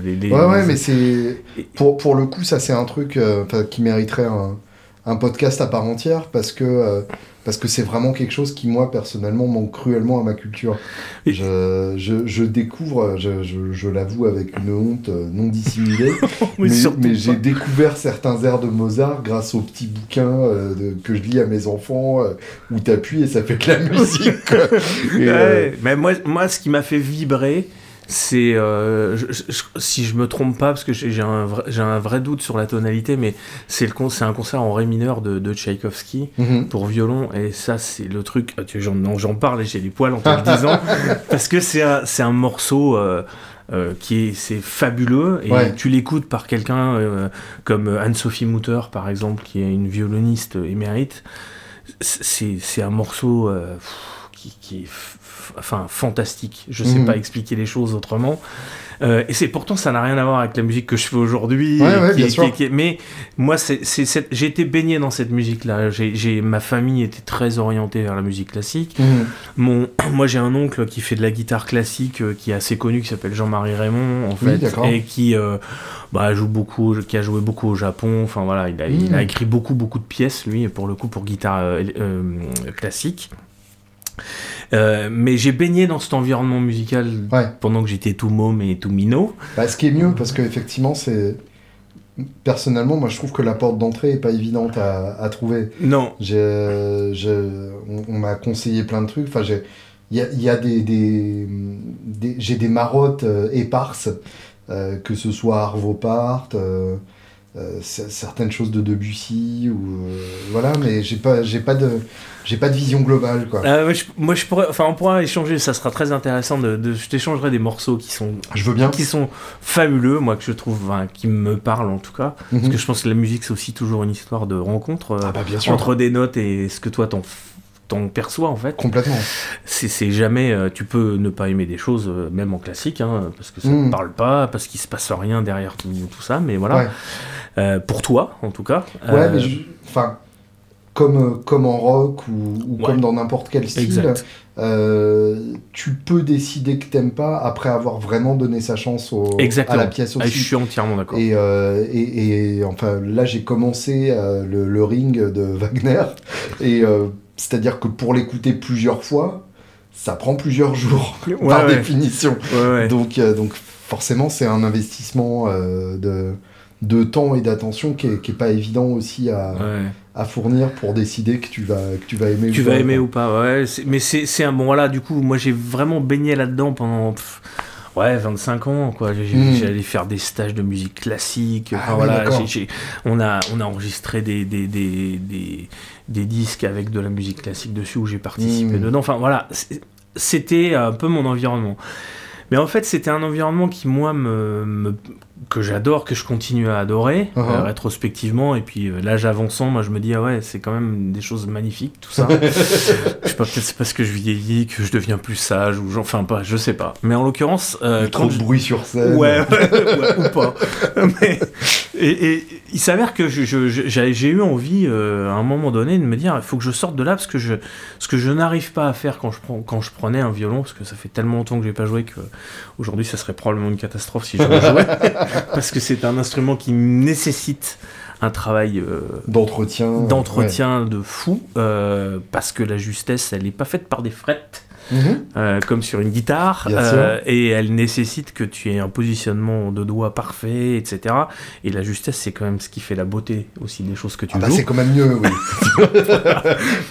les, les... Ouais ouais, mais c'est pour pour le coup ça c'est un truc euh, qui mériterait un un podcast à part entière parce que euh, parce que c'est vraiment quelque chose qui moi personnellement manque cruellement à ma culture. Je, je, découvre, je, je, l'avoue avec une honte euh, non dissimulée, mais, j'ai découvert certains airs de Mozart grâce aux petits bouquins euh, que je lis à mes enfants où t'appuies et ça fait de la musique. mais moi, moi, ce qui m'a fait vibrer, c'est euh, si je me trompe pas parce que j'ai un, un, vrai doute sur la tonalité mais c'est un concert en ré mineur de, de Tchaïkovski mhm. pour violon et ça c'est le truc ah, j'en parle et j'ai les poils en te le disant parce que c'est un, un, morceau euh, euh, qui est c'est fabuleux et tu l'écoutes par quelqu'un comme Anne-Sophie Mutter par exemple qui est une violoniste émérite c'est un morceau qui, qui est enfin fantastique. Je sais mhm. pas expliquer les choses autrement. Euh, et c'est pourtant ça n'a rien à voir avec la musique que je fais aujourd'hui. mais moi, c'est, j'ai été baigné dans cette musique-là. J'ai, ma famille était très orientée vers la musique classique. Mhm. Mon, moi, j'ai un oncle qui fait de la guitare classique, euh, qui est assez connu, qui s'appelle Jean-Marie Raymond, en fait, et qui euh, bah, joue beaucoup, qui a joué beaucoup au Japon. Enfin voilà, il a, il a mhm. écrit beaucoup, beaucoup de pièces lui, pour le coup, pour guitare classique. Euh, mais j'ai baigné dans cet environnement musical pendant que j'étais tout môme et tout minot. Bah, ce qui est mieux, parce qu'effectivement, c'est personnellement, moi, je trouve que la porte d'entrée est pas évidente à, à trouver. Non. J'ai, on, on m'a conseillé plein de trucs. Enfin, j'ai, il y a, y a des, des, des j'ai des marottes euh, éparses, euh, que ce soit Arvo Part, euh, certaines choses de Debussy ou euh, voilà, mais j'ai pas, j'ai pas de, j'ai pas de vision globale quoi. Euh, moi, je, moi, je pourrais, enfin, on pourra échanger. Ça sera très intéressant. De, de- je t'échangerai des morceaux qui sont, Je veux bien. qui sont fabuleux, moi que je trouve, qui me parlent en tout cas. Parce Mhm. que je pense que la musique c'est aussi toujours une histoire de rencontre Ah bah bien sûr. entre des notes et ce que toi t'en t'en perçois en fait. Complètement. C'est jamais, euh, tu peux ne pas aimer des choses, euh, même en classique, hein, parce que ça Mm. ne parle pas, parce qu'il se passe rien derrière tout, tout ça, mais voilà. Ouais. Euh, pour toi, en tout cas. Ouais, mais je- enfin, comme, comme en rock ou, ou Ouais. comme dans n'importe quel style, tu peux décider que t'aimes pas après avoir vraiment donné sa chance au, à la pièce Ah, je aussi. suis entièrement d'accord. Et, et, et, enfin, là, j'ai commencé le, le ring de Wagner. Et c'est-à-dire que pour l'écouter plusieurs fois, ça prend plusieurs jours, Ouais, par ouais. définition. Ouais, ouais. Donc, euh, donc forcément, c'est un investissement euh, de, de temps et d'attention qui est, qui est pas évident aussi à, fournir pour décider que tu vas, que tu vas aimer Tu ou vas pas, aimer ou pas, ouais. Mais c'est c'est un bon, voilà, du coup, moi j'ai vraiment baigné là-dedans pendant. pff, Ouais, 25 ans, quoi. J'ai- Hmm. J'allais faire des stages de musique classique. Ah Enfin, voilà, on, a, on a enregistré des, des, des, des, des disques avec de la musique classique dessus où j'ai participé Hmm. dedans. Enfin, voilà, c'était un peu mon environnement. Mais en fait, c'était un environnement qui, moi, me, me- que j'adore, que je continue à adorer, Uh-huh. euh, rétrospectivement. Et puis, euh, l'âge avançant, moi, je me dis, ah ouais, c'est quand même des choses magnifiques, tout ça. je sais pas, peut-être c'est parce que je vieillis, que je deviens plus sage, ou enfin, pas, je sais pas. Mais en l'occurrence, euh, Trop de je- bruit sur scène. Ouais, ouais, ouais, ou pas. Mais, et, et il s'avère que je- je- je- j'ai eu envie, euh, à un moment donné, de me dire il faut que je sorte de là parce que je, ce que je n'arrive pas à faire quand je, prends, quand je prenais un violon, parce que ça fait tellement longtemps que j'ai pas joué que aujourd'hui ça serait probablement une catastrophe si je jouais. parce que c'est un instrument qui nécessite un travail euh, D'entretien. d'entretien de fou, euh, parce que la justesse, elle n'est pas faite par des frettes. Euh, comme sur une guitare, euh, et elle nécessite que tu aies un positionnement de doigts parfait, etc. Et la justesse, c'est quand même ce qui fait la beauté aussi des choses que tu Ah bah c'est quand même mieux, oui.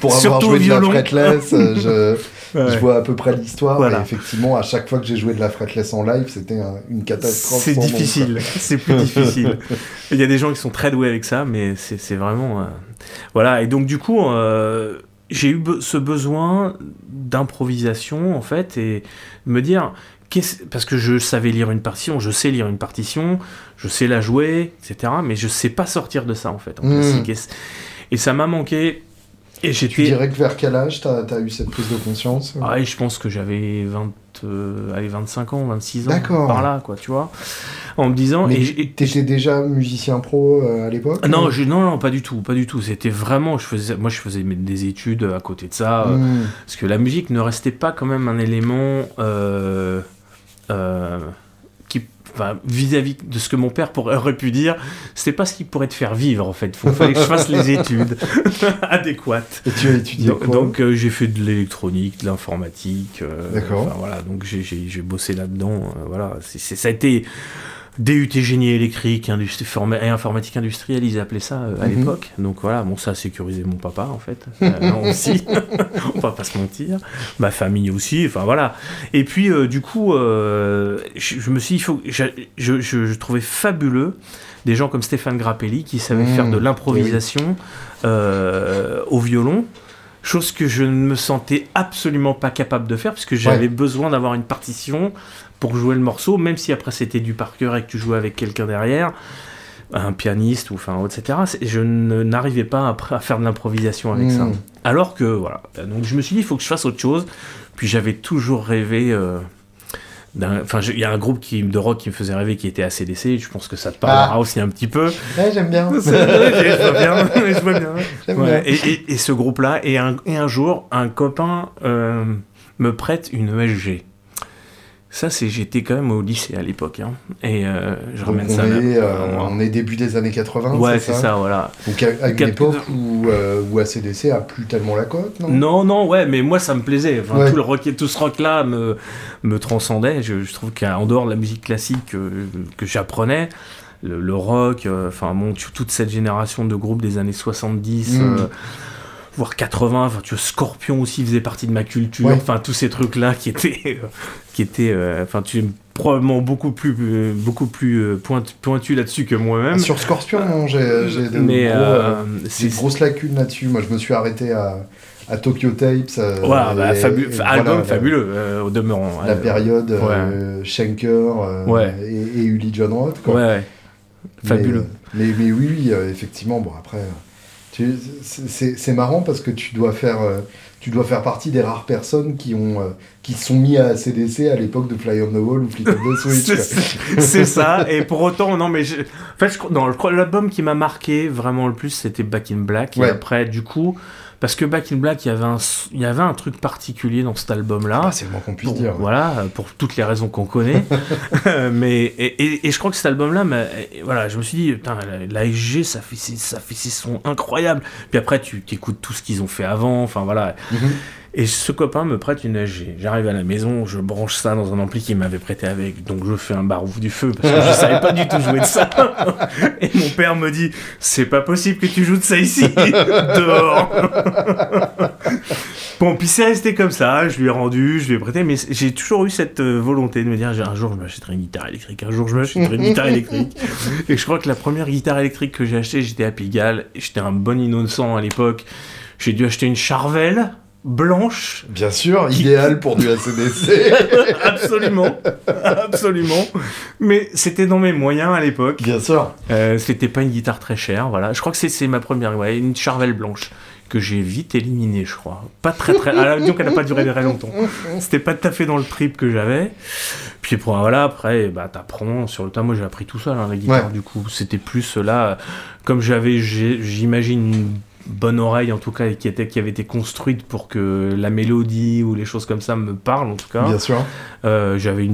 Pour avoir Surtout joué de la fretless, euh, je, Ouais. je vois à peu près l'histoire. Voilà. Effectivement, à chaque fois que j'ai joué de la fretless en live, c'était un- une catastrophe. C'est difficile, c'est plus difficile. Il y a des gens qui sont très doués avec ça, mais c'est c'est vraiment... euh, Voilà, et donc du coup, euh, j'ai eu ce besoin d'improvisation, en fait, et de me dire... Parce que je savais lire une partition, je sais lire une partition, je sais la jouer, etc. Mais je sais pas sortir de ça, en fait, en Mm. classique. Et, c- et ça m'a manqué. Et Tu dirais que vers quel âge t'as as eu cette prise de conscience Ah, et je pense que j'avais 20, euh, allez, 25 ans, 26 ans, D'accord. par là, quoi, tu vois. En me disant... Mais et t'étais déjà musicien pro euh, à l'époque Ah Non, ou- je, non, non, pas du tout, pas du tout. C'était vraiment, je faisais, moi, je faisais des études à côté de ça, euh, Hmm. parce que la musique ne restait pas quand même un élément vis-à-vis de ce que mon père pourrait, aurait pu dire, c'était pas ce qui pourrait te faire vivre en fait. Il fallait que je fasse les études adéquates. Et tu as étudié Donc, euh, j'ai fait de l'électronique, de l'informatique. euh, D'accord. enfin, voilà, donc j'ai- bossé là-dedans. euh, voilà, c'est c'est- ça a été DUT génie électrique et informatique industrielle, ils appelaient ça euh, à Mhm. l'époque. Donc voilà, bon ça a sécurisé mon papa en fait, Euh, non, aussi, on va pas se mentir. Ma famille aussi, enfin voilà. Et puis euh, du coup, euh, je, je me suis, dit, il faut, je, je, je- je trouvais fabuleux des gens comme Stéphane Grappelli qui savaient Mhm. faire de l'improvisation au violon. Chose que je ne me sentais absolument pas capable de faire, puisque j'avais besoin d'avoir une partition pour jouer le morceau, même si après c'était du par cœur et que tu jouais avec quelqu'un derrière, un pianiste ou enfin etc. Je n'arrivais pas après à faire de l'improvisation avec ça. Hmm. Alors que voilà, donc je me suis dit il faut que je fasse autre chose. Puis j'avais toujours rêvé. euh, Enfin, il y a un groupe qui, de rock qui me faisait rêver qui était ACDC. Je pense que ça te parlera Ah. aussi un petit peu. Ouais, j'aime bien. Je vois bien, je vois bien. J'aime Ouais, bien. et, et- et ce groupe-là, et un, et un jour, un copain euh, me prête une ESG. Ça, c'est j'étais quand même au lycée à l'époque, hein. et euh, je Donc on, ça. est, euh, on est début des années 80, ouais, c'est ça, voilà. Donc à, à une Cap- époque où, euh, où ACDC a plus tellement la cote, non? Non, non, ouais, mais moi ça me plaisait. Enfin, Ouais. tout, le rock, tout ce rock-là me, me transcendait. Je, je trouve qu'en dehors de la musique classique que j'apprenais, le, rock, enfin bon, toute cette génération de groupes des années 70 voire 80. Enfin, tu vois, Scorpion aussi faisait partie de ma culture. Enfin, tous ces trucs-là qui étaient, euh, qui étaient, euh, enfin, tu es probablement beaucoup plus, euh, beaucoup plus pointu là-dessus que moi-même. Sur Scorpion, j'ai des grosses lacunes là-dessus. Moi, je me suis arrêté à à Tokyo Tapes. voilà, bah, album fabuleux, au demeurant. La période Schenker et, et, Uli John Roth. Quoi. Ouais, fabuleux. Mais, mais, oui, oui, effectivement, bon, après. C'est marrant parce que tu dois faire, euh, tu dois faire partie des rares personnes qui ont euh, qui sont mis à CDC à l'époque de Fly on the Wall ou on the Switch. c'est ça. Et pour autant, non, mais je... en fait, je... l'album qui m'a marqué vraiment le plus, c'était Back in Black. Et après, du coup, parce que Back in Black, il y avait un, il y avait un truc particulier dans cet album-là. Ah, c'est le moins qu'on puisse dire. Voilà, pour toutes les raisons qu'on connaît. mais, et, et, je crois que cet album-là, voilà, je me suis dit, putain, l'ASG, ça fait, ça fait ces sons incroyables. Puis après, tu écoutes tout ce qu'ils ont fait avant. Enfin, voilà. Mhm. Et ce copain me prête une AG. J'arrive à la maison, je branche ça dans un ampli qu'il m'avait prêté avec, donc je fais un barouf du feu parce que je savais pas du tout jouer de ça. Et mon père me dit C'est pas possible que tu joues de ça ici, dehors. bon, puis c'est resté comme ça, je lui ai rendu, je lui ai prêté, mais j'ai toujours eu cette euh, volonté de me dire Un jour je m'achèterai une guitare électrique, un jour je m'achèterai une guitare électrique. Et je crois que la première guitare électrique que j'ai achetée, j'étais à Pigalle, j'étais un bon innocent à l'époque. J'ai dû acheter une Charvel blanche. Bien sûr, idéal pour du ACDC. absolument, absolument. Mais c'était dans mes moyens à l'époque. Bien sûr. Euh, c'était pas une guitare très chère, voilà. Je crois que c'est ma première, ouais, une Charvel blanche que j'ai vite éliminée, je crois. Pas très très. Ah, disons qu'elle n'a pas duré très longtemps. C'était pas tout à fait dans le trip que j'avais. Puis pour, voilà, après, bah, t'apprends sur le tas. Moi, j'ai appris tout seul, hein, la guitare, du coup. C'était plus là, comme j'avais, j'imagine, bonne oreille en tout cas et qui, était, qui avait été construite pour que la mélodie ou les choses comme ça me parlent en tout cas. Bien sûr. Euh, j'avais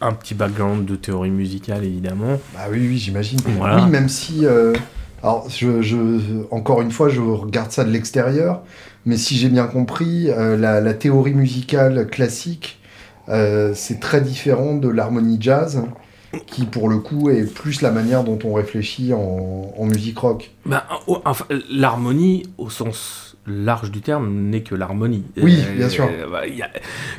un petit background de théorie musicale évidemment. Bah oui, oui, j'imagine. Oui, même si. Euh, alors, je, encore une fois, je regarde ça de l'extérieur, mais si j'ai bien compris, euh, la, théorie musicale classique, c'est très différent de l'harmonie jazz qui pour le coup est plus la manière dont on réfléchit en, musique rock. Bah, enfin, l'harmonie au sens large du terme n'est que l'harmonie. Oui, euh, bien sûr. Bah,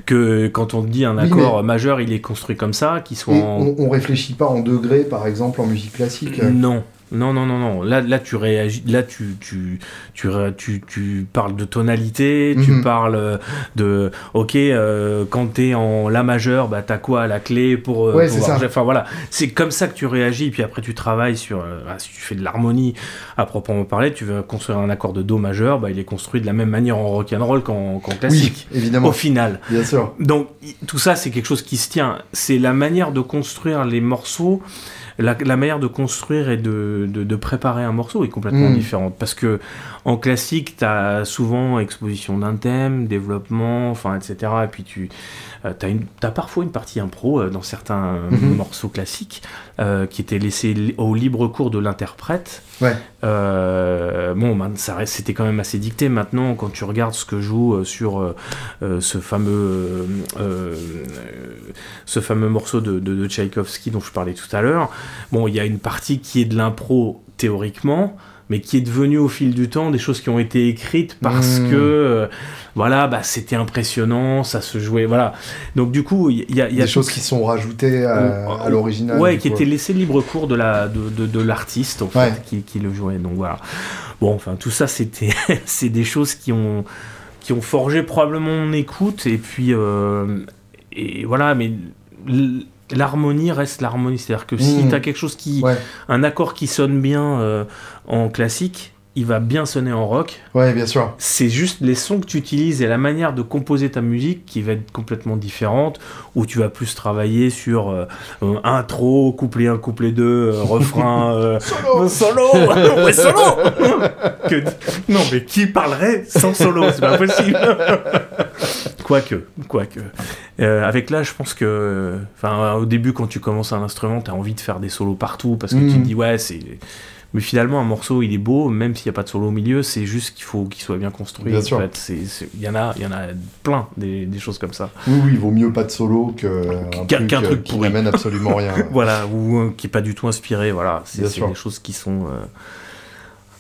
que quand on dit un accord majeur, il est construit comme ça, qu'il soit. On, on réfléchit pas en degrés, par exemple, en musique classique. Non, non, non, non, non. Là, là tu réagis. Là, tu, tu, tu, tu, tu parles de tonalité, tu mhm. parles de. Ok, euh, quand t'es en La majeur, bah, t'as quoi à la clé pour. Euh, ouais, c'est ça. Enfin, voilà. C'est comme ça que tu réagis. Puis après, tu travailles sur. Euh, bah, si tu fais de l'harmonie à proprement parler, tu veux construire un accord de Do majeur, bah, il est construit de la même manière en rock'n'roll qu'en classique. Oui, évidemment. Au final. Bien sûr. Donc, tout ça, c'est quelque chose qui se tient. C'est la manière de construire les morceaux la, manière de construire et de, de, préparer un morceau est complètement mm. différente. Parce que en classique, tu as souvent exposition d'un thème, développement, enfin, etc. Et puis tu euh, as, parfois une partie impro euh, dans certains mm-hmm. morceaux classiques euh, qui était laissé au libre cours de l'interprète. Ouais. bon, ça c'était quand même assez dicté. Maintenant, quand tu regardes ce que joue sur ce fameux ce fameux morceau de, de, de Tchaïkovski dont je parlais tout à l'heure, bon, il y a une partie qui est de l'impro théoriquement mais qui est devenu au fil du temps des choses qui ont été écrites parce mmh. que euh, voilà bah c'était impressionnant ça se jouait voilà. Donc du coup il y, a des choses qui sont rajoutées à, l'original ouais qui étaient laissées libre cours de la de, de, l'artiste en fait qui, qui, le jouait donc voilà. Bon enfin tout ça c'était c'est des choses qui ont qui ont forgé probablement mon écoute et puis euh, et voilà mais l'harmonie reste l'harmonie. C'est-à-dire que si hmm. tu as quelque chose qui. un accord qui sonne bien euh, en classique, il va bien sonner en rock. Ouais, bien sûr. C'est juste les sons que tu utilises et la manière de composer ta musique qui va être complètement différente, où tu vas plus travailler sur euh, euh, intro, couplet 1, couplet 2, refrain, solo, solo, ouais, solo Non, mais qui parlerait sans solo? C'est pas possible Quoique, quoique. Euh, avec là, je pense que, enfin, au début, quand tu commences un instrument, tu as envie de faire des solos partout parce que tu te mm. dis, ouais, c'est. Mais finalement, un morceau, il est beau, même s'il n'y a pas de solo au milieu, c'est juste qu'il faut qu'il soit bien construit. Bien sûr. Il y, en a, y en a plein, des, des, choses comme ça. Oui, oui, il vaut mieux pas de solo qu'un qu truc, truc qui n'amène absolument rien. voilà, ou qui n'est pas du tout inspiré. Voilà, c'est des choses qui sont. Euh,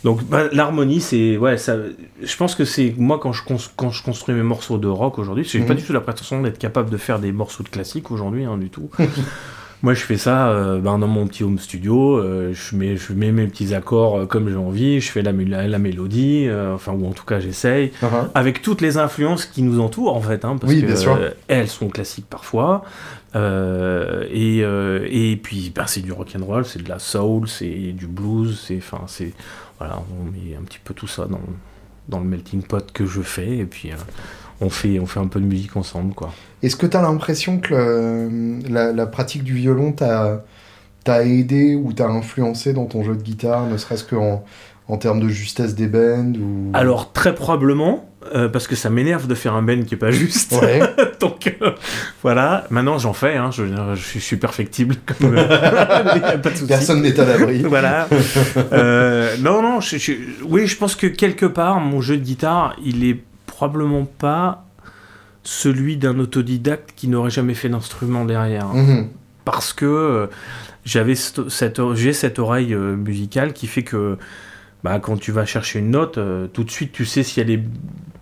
donc bah, l'harmonie, c'est ouais, ça. Je pense que c'est moi quand je quand je construis mes morceaux de rock aujourd'hui, j'ai pas mhm. du tout la prétention d'être capable de faire des morceaux de classique aujourd'hui, hein, du tout. moi, je fais ça euh, ben, dans mon petit home studio. Euh, je mets je mets mes petits accords euh, comme j'ai envie. Je fais la, la, mélodie, enfin ou en tout cas j'essaye, uh-huh. avec toutes les influences qui nous entourent en fait, hein, parce que elles sont classiques parfois. Et, et puis ben, c'est du rock and roll, c'est de la soul, c'est du blues, c'est enfin c'est voilà, on met un petit peu tout ça dans, dans le melting pot que je fais, et puis euh, on, fait, on fait un peu de musique ensemble. quoi. Est-ce que tu as l'impression que la, pratique du violon t'a aidé ou t'a influencé dans ton jeu de guitare, ne serait-ce qu'en en termes de justesse des bends ou... Alors, très probablement, euh, parce que ça m'énerve de faire un bend qui est pas juste. Ouais. Donc, euh, voilà. Maintenant, j'en fais, hein. je, je, suis perfectible. Comme, Personne n'est à l'abri. voilà. Euh, non, non, je, oui, je pense que quelque part, mon jeu de guitare, il est probablement pas celui d'un autodidacte qui n'aurait jamais fait d'instrument derrière. Mhm. Parce que j'avais cette, j'ai cette oreille musicale qui fait que bah, quand tu vas chercher une note, euh, tout de suite tu sais si elle est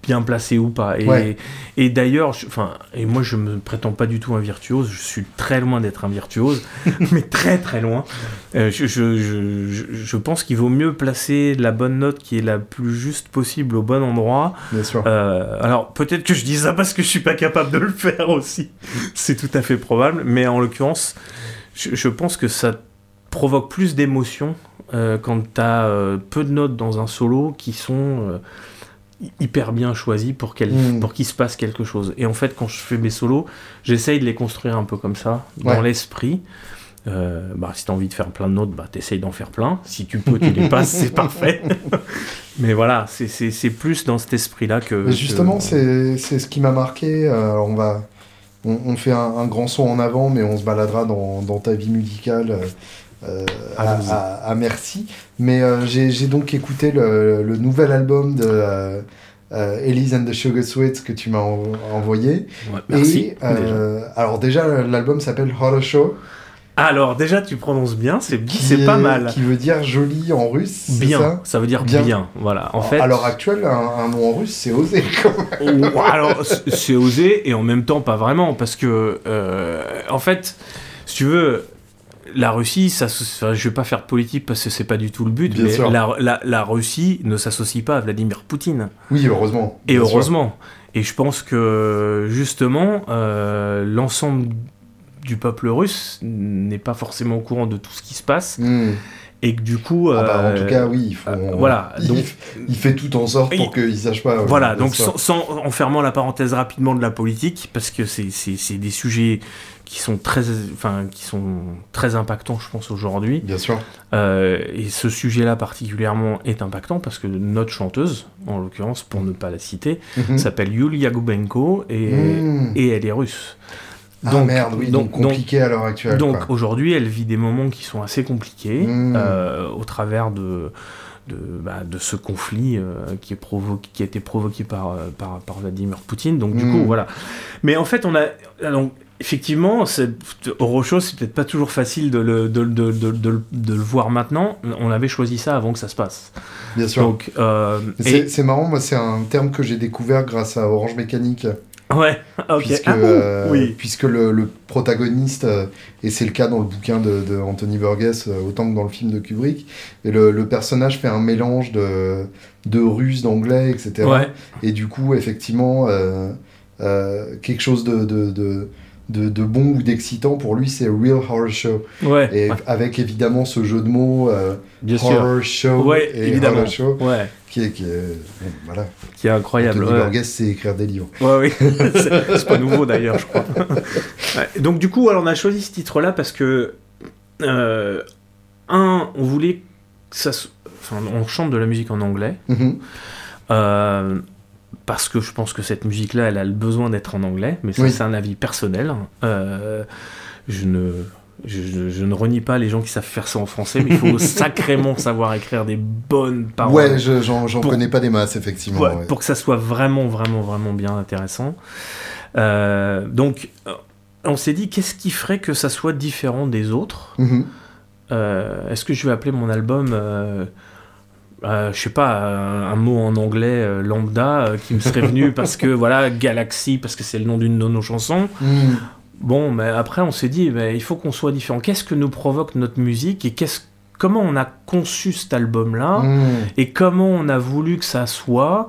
bien placée ou pas. Et, et d'ailleurs, enfin, et moi je me prétends pas du tout un virtuose, je suis très loin d'être un virtuose, mais très très loin. Euh, je, je, je, je, pense qu'il vaut mieux placer la bonne note qui est la plus juste possible au bon endroit. Bien sûr. Euh, alors peut-être que je dis ça parce que je suis pas capable de le faire aussi. C'est tout à fait probable, mais en l'occurrence, je, pense que ça provoque plus d'émotions euh, quand tu as peu de notes dans un solo qui sont hyper bien pour qu'il hmm. pour qu'il se passe quelque chose. Et en fait, quand je fais mes solos, j'essaye de les construire un peu comme ça, dans l'esprit. bah, si tu as envie de faire plein de notes, bah, tu d'en faire plein. Si tu peux, tu les passes, c'est parfait. Mais voilà, c'est plus dans cet esprit-là que. justement, c'est ce qui m'a marqué. alors on va. On, fait un, grand saut en avant, mais on se baladera dans, dans ta vie musicale euh, à, merci. Mais euh, j'ai donc écouté le, nouvel album de euh, Elise and the Sugar Sweets que tu m'as envoyé. merci. alors déjà, l'album s'appelle Horror Show. Alors déjà tu prononces bien, c'est pas mal. Qui veut dire joli en russe. Bien, ça, ça, veut dire bien. Voilà. En fait. À l'heure actuelle, un, nom en russe, c'est osé. alors c'est osé et en même temps pas vraiment parce que en fait, si tu veux, la Russie, ça, je vais pas faire politique parce que c'est pas du tout le but, mais la, Russie ne s'associe pas à Vladimir Poutine. Oui, heureusement. Et heureusement. Et je pense que justement, euh, l'ensemble du peuple russe n'est pas forcément au courant de tout ce qui se passe. Hmm. Et que du coup. Ah bah, en tout cas, oui, il faut, euh, voilà. Il, donc, il fait tout en sorte pour qu'il sache pas. Voilà, donc sans, en fermant la parenthèse rapidement de la politique, parce que c'est des sujets qui sont très, enfin, qui sont très impactants, je pense, aujourd'hui. Bien sûr. Euh, et ce sujet-là particulièrement est impactant parce que notre chanteuse, en l'occurrence, pour ne pas la citer, mhm. s'appelle Yulia Gubenko et, mhm. et elle est russe. Ah, donc, ah merde, oui, donc, compliqué à l'heure actuelle. Donc aujourd'hui, elle vit des moments qui sont assez compliqués mhm. euh, au travers de, de, bah, de, ce conflit euh, qui, est provoqué, qui a été provoqué par, par, par Vladimir Poutine. Donc du coup, voilà. Mais en fait, on a... Donc, effectivement, Orocho, c'est peut-être pas toujours facile de le, de, de, de, de, le voir maintenant. On avait choisi ça avant que ça se passe. Bien sûr. Euh, c'est marrant, moi, c'est un terme que j'ai découvert grâce à Orange Mécanique. Ouais, ok. Puisque, ah, euh, oui. puisque le, le protagoniste, euh, et c'est le cas dans le bouquin de, Anthony Burgess, autant que dans le film de Kubrick, et le, le personnage fait un mélange de, de russe, d'anglais, etc. Ouais. Et du coup, effectivement, quelque chose de, de de, bon ou d'excitant, pour lui, c'est Real Horror Show. Ouais, et avec évidemment ce jeu de mots euh, Bien Horror Show ouais, et évidemment. Horror Show, ouais. qui est, qui est, voilà. qui est incroyable. Anthony c'est écrire des livres. Ouais, oui, c'est pas nouveau d'ailleurs, je crois. Donc du coup, alors, on a choisi ce titre-là parce que, euh, un, on voulait que ça... Enfin, on chante de la musique en anglais. Mm-hmm. euh, parce que je pense que cette musique-là, elle a le besoin d'être en anglais, mais ça, c'est un avis personnel. Euh, je ne Je, ne renie pas les gens qui savent faire ça en français, mais il faut sacrément savoir écrire des bonnes paroles. Ouais, j'en connais pas des masses, effectivement. Pour que ça soit vraiment, vraiment, vraiment bien intéressant. Euh, donc, on s'est dit, qu'est-ce qui ferait que ça soit différent des autres? Mhm. euh, Est-ce que je vais appeler mon album, euh, je sais pas, un, mot en anglais lambda qui me serait venu parce que, voilà, Galaxy, parce que c'est le nom d'une de nos chansons mhm. Bon, mais après, on s'est dit, il faut qu'on soit différent. Qu'est-ce que nous provoque notre musique et qu'est-ce comment on a conçu cet album-là mhm. et comment on a voulu que ça soit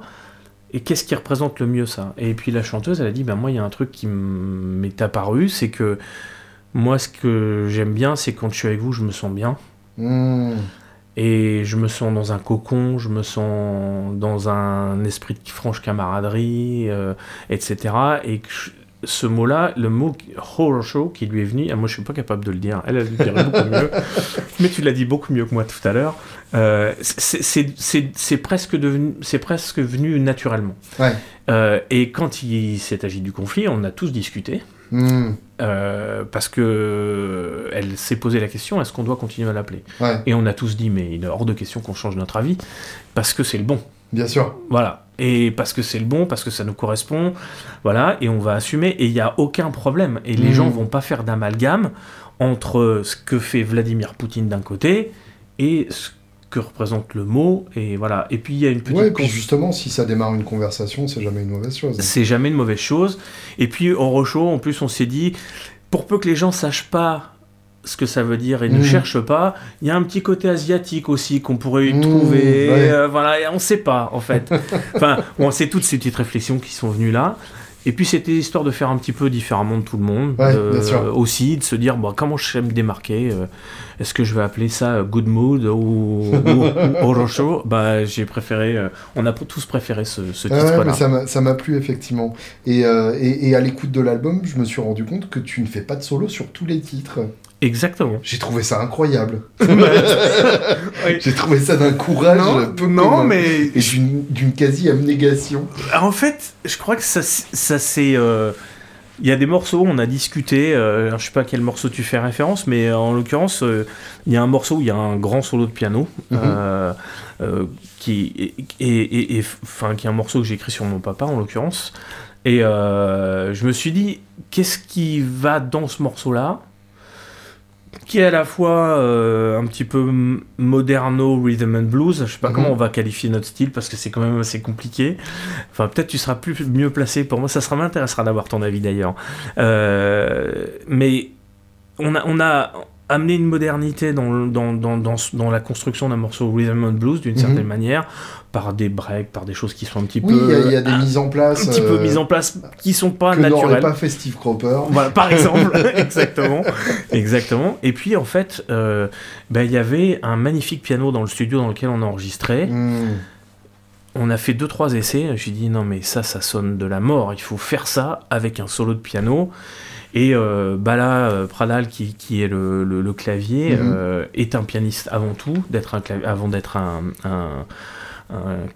et qu'est-ce qui représente le mieux ça? Et puis la chanteuse, elle a dit, ben moi, il y a un truc qui m'est apparu, c'est que moi, ce que j'aime bien, c'est quand je suis avec vous, je me sens bien. Hmm. Et je me sens dans un cocon, je me sens dans un esprit de franche camaraderie, euh, etc. Et que ce mot-là, le mot horror show qui lui est venu, ah, moi je suis pas capable de le dire, elle, elle le dirait beaucoup mieux, mais tu l'as dit beaucoup mieux que moi tout à l'heure, euh, c'est presque, devenu, presque venu naturellement. Euh, et quand il s'est agi du conflit, on a tous discuté. Hmm. Euh, parce que elle s'est posé la question est-ce qu'on doit continuer à l'appeler? Et on a tous dit mais il est hors de question qu'on change notre avis parce que c'est le bon. Bien sûr. Voilà. Et parce que c'est le bon, parce que ça nous correspond. Voilà. Et on va assumer. Et il n'y a aucun problème. Et les gens hmm. vont pas faire d'amalgame entre ce que fait Vladimir Poutine d'un côté et ce que représente le mot. Et voilà. Et puis il y a une petite. Ouais, et puis justement, si ça démarre une conversation, c'est jamais une mauvaise chose. C'est jamais une mauvaise chose. Et puis au Rochaud, en plus, on s'est dit, pour peu que les gens sachent pas ce que ça veut dire et ne mm. cherche pas. Il y a un petit côté asiatique aussi qu'on pourrait y mm, trouver. Euh, voilà, et on ne sait pas en fait. enfin, on sait toutes ces petites réflexions qui sont venues là. Et puis c'était histoire de faire un petit peu différemment de tout le monde, aussi de se dire bon, comment je sais me démarquer. Euh, est-ce que je vais appeler ça Good Mood ou, ou, Bah j'ai préféré, euh, on a tous préféré ce, titre-là. ça m'a plu effectivement. Et, et, et à l'écoute de l'album, je me suis rendu compte que tu ne fais pas de solo sur tous les titres. Exactement. J'ai trouvé ça incroyable. J'ai trouvé ça d'un courage peu non mais et d'une quasi abnégation. En fait, je crois que ça, ça c'est. Euh, il y a des morceaux, on a discuté, euh, je sais pas à quel morceau tu fais référence, mais en l'occurrence, euh, il y a un morceau où il y a un grand solo de piano, mhm. qui, et, enfin, qui est un morceau que j'ai écrit sur mon papa en l'occurrence. Et je me suis dit, qu'est-ce qui va dans ce morceau-là qui est à la fois euh, un petit peu moderno rhythm and blues. Je sais pas mhm. comment on va qualifier notre style parce que c'est quand même assez compliqué. Enfin, peut-être tu seras plus mieux placé pour moi. Ça sera m'intéressera d'avoir ton avis d'ailleurs. Euh, mais on a, on a amener une modernité dans, dans, dans, dans, la construction d'un morceau rhythm and blues d'une certaine mhm. manière par des breaks par des choses qui sont un petit oui, peu il y, a des mises en place un petit peu euh, mises en place qui sont pas que naturelles pas fait Steve Cropper voilà par exemple exactement exactement et puis en fait euh, ben, il y avait un magnifique piano dans le studio dans lequel on a enregistré hmm. On a fait deux trois essais. J'ai dit non mais ça ça sonne de la mort. Il faut faire ça avec un solo de piano. Et euh, Bala euh, Pradal, qui, qui est le, le, clavier, mhm. euh, est un pianiste avant tout, d'être un avant d'être un, un,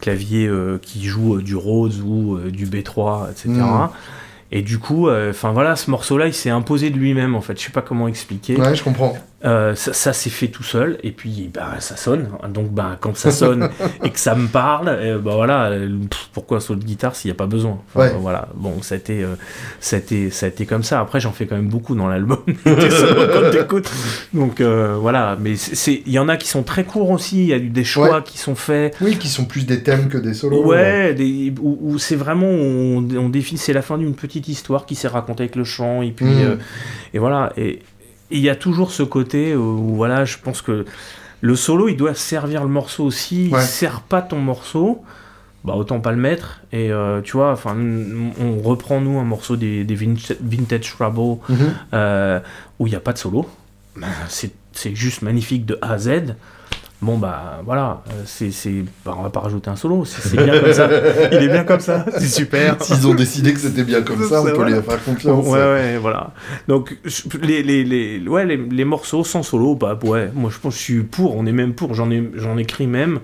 clavier qui joue du Rhodes ou du B3, etc. Et du coup, euh, enfin voilà, ce morceau-là, il s'est imposé de lui-même en fait. Je sais pas comment expliquer. Ouais, je comprends. Euh, ça, s'est fait tout seul, et puis bah, ça sonne. Donc bah, quand ça sonne et que ça me parle, euh, bah voilà, pourquoi un solo de guitare s'il n'y a pas besoin? Ouais. Voilà, bon, ça a, été, ça, a été, ça a été comme ça. Après, j'en fais quand même beaucoup dans l'album. Donc voilà, mais il y en a qui sont très courts aussi. Il y a des choix qui sont faits. Oui, qui sont plus des thèmes que des solos. Ouais, où, c'est vraiment on, on définit, c'est la fin d'une petite histoire qui s'est racontée avec le chant et puis mm. euh, et voilà et il y a toujours ce côté où, voilà je pense que le solo il doit servir le morceau aussi. Il sert pas ton morceau bah autant pas le mettre. Et euh, tu vois enfin on reprend nous un morceau des, des vintage trouble mm-hmm. euh, où il n'y a pas de solo. Bah, c'est juste magnifique de A à Z Bon bah voilà, euh, c'est, c'est... Bah, on va pas rajouter un solo, c'est, bien comme ça. Il est bien comme ça, c'est super. S'ils ont décidé que c'était bien comme ça, on peut les faire confiance. Ouais ouais voilà. Donc les, les, les, ouais, les, les, morceaux sans solo, bah ouais, moi je pense que je suis pour, on est même pour, j'en, ai, j'en écris même.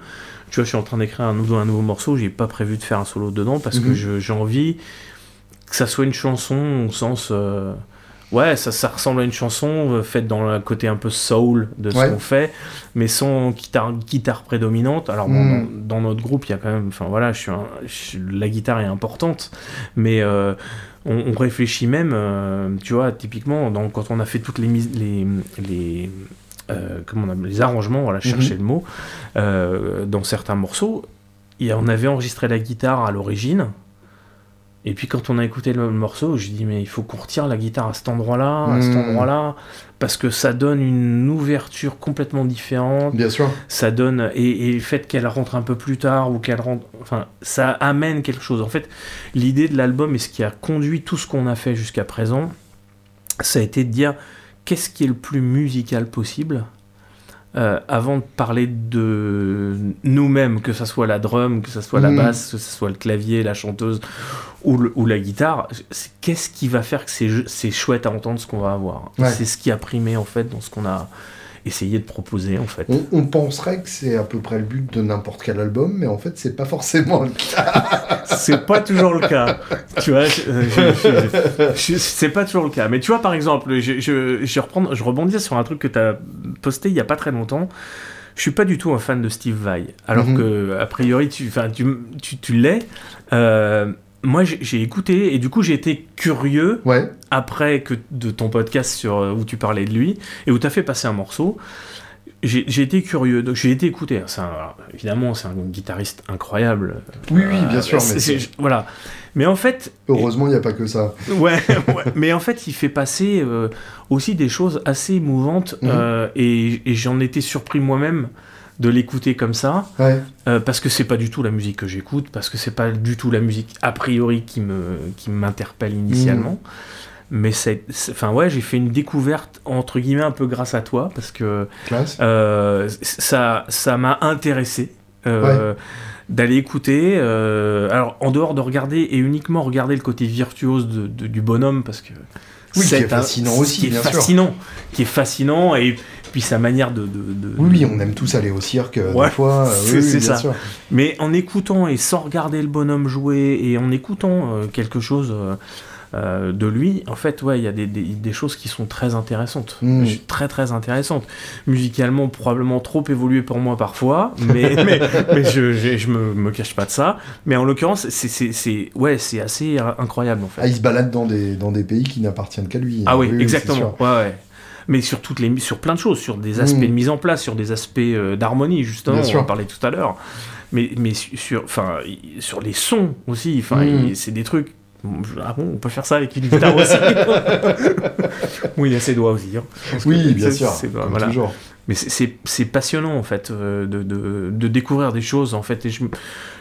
Tu vois, je suis en train d'écrire un nouveau, un nouveau morceau, j'ai pas prévu de faire un solo dedans parce que mhm. je, j'ai envie que ça soit une chanson au sens... Euh, ouais, ça, ça ressemble à une chanson euh, faite dans le côté un peu soul de ce qu'on fait, mais sans guitare, guitare prédominante. Alors, hmm. dans, notre groupe, il y a quand même, enfin voilà, je suis, la guitare est importante, mais euh, on, réfléchit même, euh, tu vois, typiquement, dans, quand on a fait toutes les, les, les comment on a, les arrangements, voilà, chercher mhm. le mot, dans certains morceaux, et on avait enregistré la guitare à l'origine, et puis quand on a écouté le, morceau, je dis mais il faut qu'on retire la guitare à cet endroit-là, à cet hmm. endroit-là, parce que ça donne une ouverture complètement différente. Bien sûr. Ça donne et, le fait qu'elle rentre un peu plus tard ou qu'elle rentre, enfin ça amène quelque chose. En fait, l'idée de l'album et ce qui a conduit tout ce qu'on a fait jusqu'à présent, ça a été de dire qu'est-ce qui est le plus musical possible euh, avant de parler de nous-mêmes, que ce soit la drum, que ce soit la mm. basse, que ce soit le clavier, la chanteuse ou, la guitare, qu'est-ce qui va faire que c'est chouette à entendre ce qu'on va avoir? C'est ce qui a primé en fait dans ce qu'on a, essayer de proposer en fait. On, penserait que c'est à peu près le but de n'importe quel album, mais en fait c'est pas forcément le cas. c'est pas toujours le cas. Tu vois, c'est pas toujours le cas. Mais tu vois par exemple, je, je, je, reprends, je rebondis sur un truc que tu as posté il y a pas très longtemps. Je suis pas du tout un fan de Steve Vai, alors mhm. que a priori tu, tu, tu, tu l'es. Euh, moi j'ai écouté et du coup j'ai été curieux après que de ton podcast sur euh, où tu parlais de lui et où tu as fait passer un morceau. J'ai été curieux donc j'ai été écouté. Évidemment c'est un guitariste incroyable. Oui oui bien sûr mais voilà. Mais en fait heureusement il n'y a pas que ça. Ouais, mais en fait il fait passer euh, aussi des choses assez émouvantes mhm. euh, et, et j'en étais surpris moi-même de l'écouter comme ça, euh, parce que c'est pas du tout la musique que j'écoute, parce que c'est pas du tout la musique a priori qui me qui m'interpelle initialement. Mm. Mais c'est, enfin ouais, j'ai fait une découverte entre guillemets un peu grâce à toi parce que euh, ça ça m'a intéressé. Euh, d'aller écouter, alors en dehors de regarder et uniquement regarder le côté virtuose du bonhomme parce que oui, qui est fascinant aussi, qui est fascinant, qui est fascinant et puis sa manière de, Oui, on aime tous aller au cirque euh, des fois. Euh, c'est ça. Mais en écoutant et sans regarder le bonhomme jouer et en écoutant euh, quelque chose de lui, en fait, ouais, il y a des, choses qui sont très intéressantes, hmm. très très intéressantes. Musicalement, probablement trop évolué pour moi parfois, mais, mais, je, je, me, me, cache pas de ça. Mais en l'occurrence, c'est ouais, c'est assez incroyable en fait. Ah, il se balade dans des, dans des pays qui n'appartiennent qu'à lui. Ah oui, exactement. Ouais, ouais mais sur toutes les sur plein de choses, sur des aspects de mise en place, sur des aspects euh, d'harmonie justement, on en parlait tout à l'heure. Mais, mais sur, enfin, sur les sons aussi, enfin, mm. c'est des trucs. Ah bon, on peut faire ça avec une guitare aussi. oui, il a ses doigts aussi. Hein. Oui, bien sûr. voilà. toujours. Mais c'est passionnant en fait euh, de, de, de, découvrir des choses en fait et je,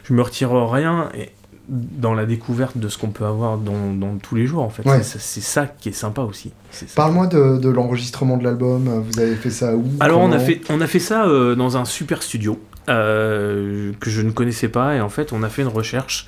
je me retire rien et dans la découverte de ce qu'on peut avoir dans, dans, tous les jours en fait. C'est ça qui est sympa aussi. Parle-moi de, de l'enregistrement de l'album. Vous avez fait ça où Alors on a fait on a fait ça euh, dans un super studio euh, que je ne connaissais pas et en fait on a fait une recherche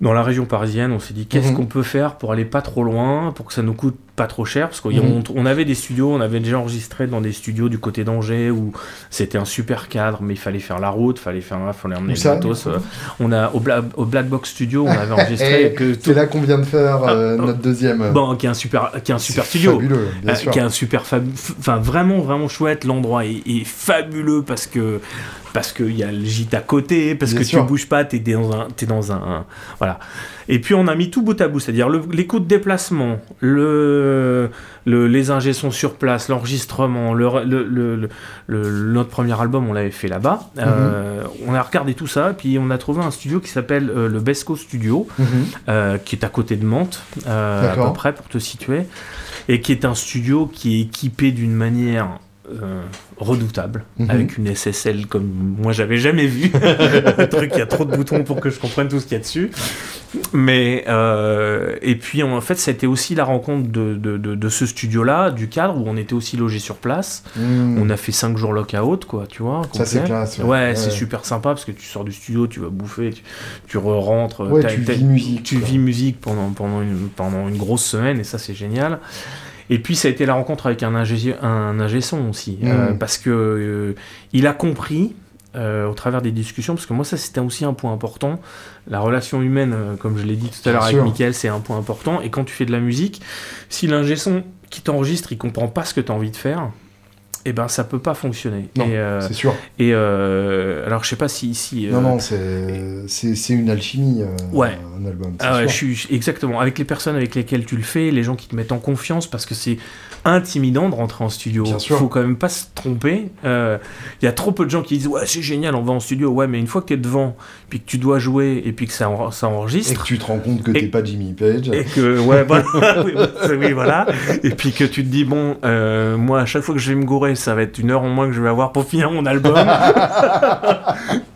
dans la région parisienne, on s'est dit qu'est-ce mhm. qu'on peut faire pour aller pas trop loin, pour que ça nous coûte pas trop cher, parce qu'on mhm. on avait des studios, on avait déjà enregistré dans des studios du côté d'Angers où c'était un super cadre, mais il fallait faire la route, fallait faire, fallait emmener le matos. Euh. on a au, au, Black Box Studio, on avait enregistré c'est là qu'on vient de faire euh, ah, notre deuxième. Bon, qui est un super, qui est un super studio, fabuleux, bien euh, sûr. qui est un super, enfin vraiment vraiment chouette. L'endroit est, est, fabuleux parce que parce qu'il y a le gîte à côté, parce que tu bouges pas, tu es dans un, es dans un, voilà. Et puis on a mis tout bout à bout, c'est-à-dire les coûts de déplacement, le, les ingés sont sur place, l'enregistrement, le, notre premier album on l'avait fait là-bas. Mhm. Euh, on a regardé tout ça, puis on a trouvé un studio qui s'appelle euh, le Besco Studio, mhm. euh, qui est à côté de Mantes, à peu près pour te situer, et qui est un studio qui est équipé d'une manière redoutable mhm. avec une SSL comme moi j'avais jamais vu. Un truc il y a trop de boutons pour que je comprenne tout ce qu'il y a dessus. Mais euh, et puis en fait c'était aussi la rencontre de, de, de, ce studio là du cadre où on était aussi logé sur place. Mhm. on a fait 5 jours lockout quoi tu vois ça c'est classe ouais, c'est super sympa parce que tu sors du studio tu vas bouffer tu, tu re-rentres tu vis musique tu vis musique pendant, pendant, une, pendant une grosse semaine et ça c'est génial et puis ça a été la rencontre avec un ingé, un ingé son aussi, euh, mmh. parce que euh, il a compris euh, au travers des discussions, parce que moi ça c'était aussi un point important. La relation humaine, comme je l'ai dit tout à l'heure avec Michael, c'est un point important. Et quand tu fais de la musique, si l'ingé son qui t'enregistre, il comprend pas ce que tu as envie de faire, eh ben ça peut pas fonctionner. Non, euh, c'est sûr. Et euh, alors je sais pas si. si non, non, c'est une alchimie, ouais. un album. Ah ouais, je suis, exactement. Avec les personnes avec lesquelles tu le fais, les gens qui te mettent en confiance, parce que c'est intimidant de rentrer en studio. Il faut quand même pas se tromper. Il euh, y a trop peu de gens qui disent Ouais, c'est génial, on va en studio. Ouais, mais une fois que tu es devant, puis que tu dois jouer, et puis que ça, ça enregistre. Et que tu te rends compte que tu pas Jimmy Page. Et que, ouais, voilà. oui, voilà. Et puis que tu te dis Bon, euh, moi, à chaque fois que je vais me gourer, ça va être une heure en moins que je vais avoir pour finir mon album.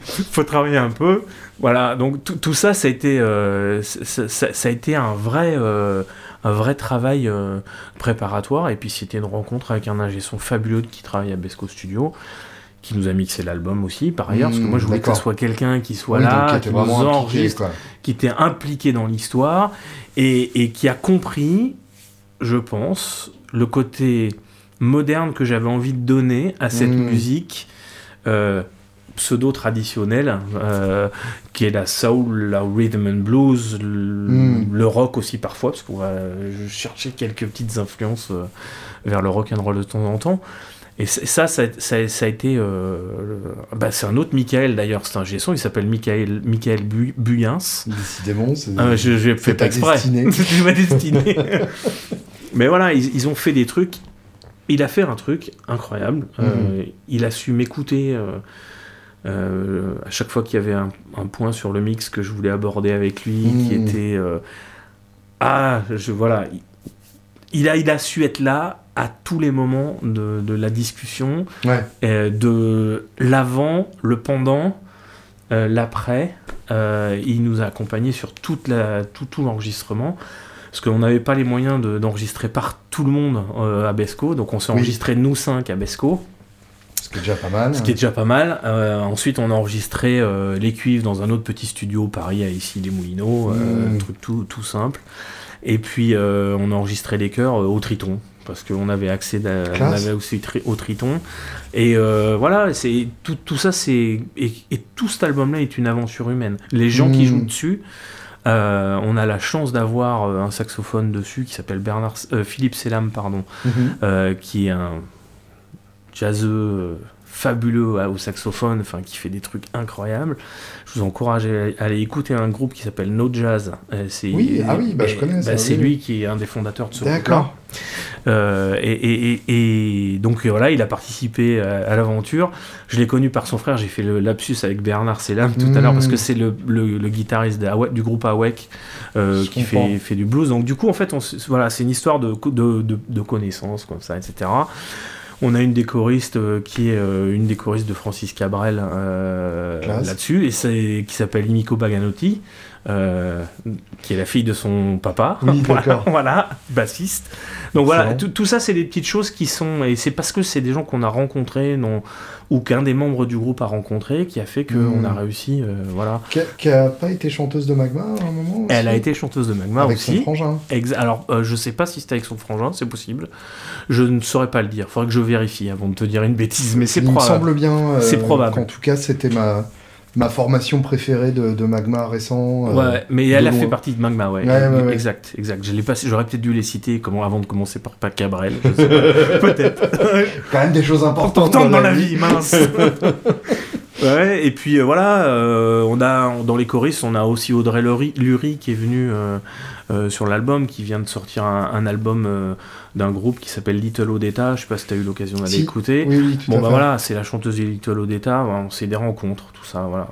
faut travailler un peu. Voilà, donc tout ça, ça a été, euh, ça, ça, a été un vrai un vrai travail euh, préparatoire. Et puis c'était une rencontre avec un ingé son fabuleux qui travaille à Besco Studio qui nous a mixé l'album aussi par ailleurs parce que moi je voulais que ce soit quelqu'un qui soit là qui, nous enregistre qui était impliqué dans l'histoire et, et, qui a compris je pense le côté moderne que j'avais envie de donner à cette hmm. musique euh, pseudo-traditionnelle, euh, qui est la soul, la rhythm and blues, hmm. le, rock aussi parfois, parce qu'on va chercher quelques petites influences euh, vers le rock and roll de temps en temps. Et ça, ça, ça, a été. Euh, bah, c'est un autre Michael d'ailleurs, c'est un gestion, il s'appelle Michael, Michael Buyens. Décidément, c'est. Ah, je ne fais pas exprès. c'est ma destinée. Mais voilà, ils, ils, ont fait des trucs. Il a fait un truc incroyable. Hmm. il a su m'écouter. Euh, à chaque fois qu'il y avait un, point sur le mix que je voulais aborder avec lui, qui mmh. était euh, ah, je voilà, il a il a su être là à tous les moments de, de la discussion, euh, de l'avant, le pendant, l'après. il nous a accompagnés sur toute la, tout, tout l'enregistrement parce qu'on n'avait pas les moyens d'enregistrer par tout le monde à Besco, donc on s'est enregistré nous cinq à Besco. Ce qui est déjà pas mal. Ce qui est déjà pas mal. Euh, ensuite, on a enregistré euh, les cuivres dans un autre petit studio, Paris, à ici les Moulineaux, euh, mmh. un truc tout, tout simple. Et puis, on a enregistré les chœurs au Triton, parce qu'on avait accès on avait aussi au Triton. Et voilà, c'est tout, tout ça, c'est et, tout cet album-là est une aventure humaine. Les gens qui mmh. jouent dessus. on a la chance d'avoir un saxophone dessus qui s'appelle Bernard Philippe Selam pardon mmh. qui est un jazzeux euh, fabuleux au saxophone, enfin qui fait des trucs incroyables. Je vous encourage à aller écouter un groupe qui s'appelle No Jazz. Euh, c'est, oui, ah oui, bah, je connais. Bah, c'est lui qui est un des fondateurs de ce D'accord. Euh, et, et, donc voilà, il a participé à, l'aventure. Je l'ai connu par son frère. J'ai fait le lapsus avec Bernard Selam tout à l'heure parce que hmm. c'est le, le, guitariste du groupe Awek qui fait, fait, du blues. Donc du coup, en fait, on, voilà, c'est une histoire de, de, de, de connaissances comme ça, etc. On a une des choristes euh, qui est euh, une des choristes de Francis Cabrel euh, là-dessus, et qui s'appelle Imiko Baganotti, qui est la fille de son papa. Oui, voilà, voilà, bassiste. Donc voilà, tout, ça, c'est des petites choses qui sont. Et c'est parce que c'est des gens qu'on a rencontrés, non, ou qu'un des membres du groupe a rencontré, qui a fait qu'on hmm. a réussi. voilà. Qui a, pas été chanteuse de Magma à un moment Elle a été chanteuse de Magma avec aussi. Son frangin. Alors, je sais pas si c'était avec son frangin, c'est possible. Je ne saurais pas le dire. Faudrait que je vérifie avant de te dire une bêtise, mais c'est probable. Il me semble bien. c'est probable. En tout cas, c'était ma ma formation préférée de, de Magma récent. Euh, ouais, mais elle a fait partie de Magma, ouais. exact, exact. Je l'ai pas, j'aurais peut-être dû les citer comment avant de commencer par Pat Cabrel. peut-être. Quand même des choses importantes dans, la vie, mince. ouais, et puis euh, voilà, euh, on a dans les choristes, on a aussi Audrey Lurie qui est venue sur l'album, qui vient de sortir un album d'un groupe qui s'appelle Little Odetta. Je sais pas si tu as eu l'occasion d'aller écouter. bon, bah voilà, c'est la chanteuse de Little Odetta. c'est des rencontres, tout ça. Voilà,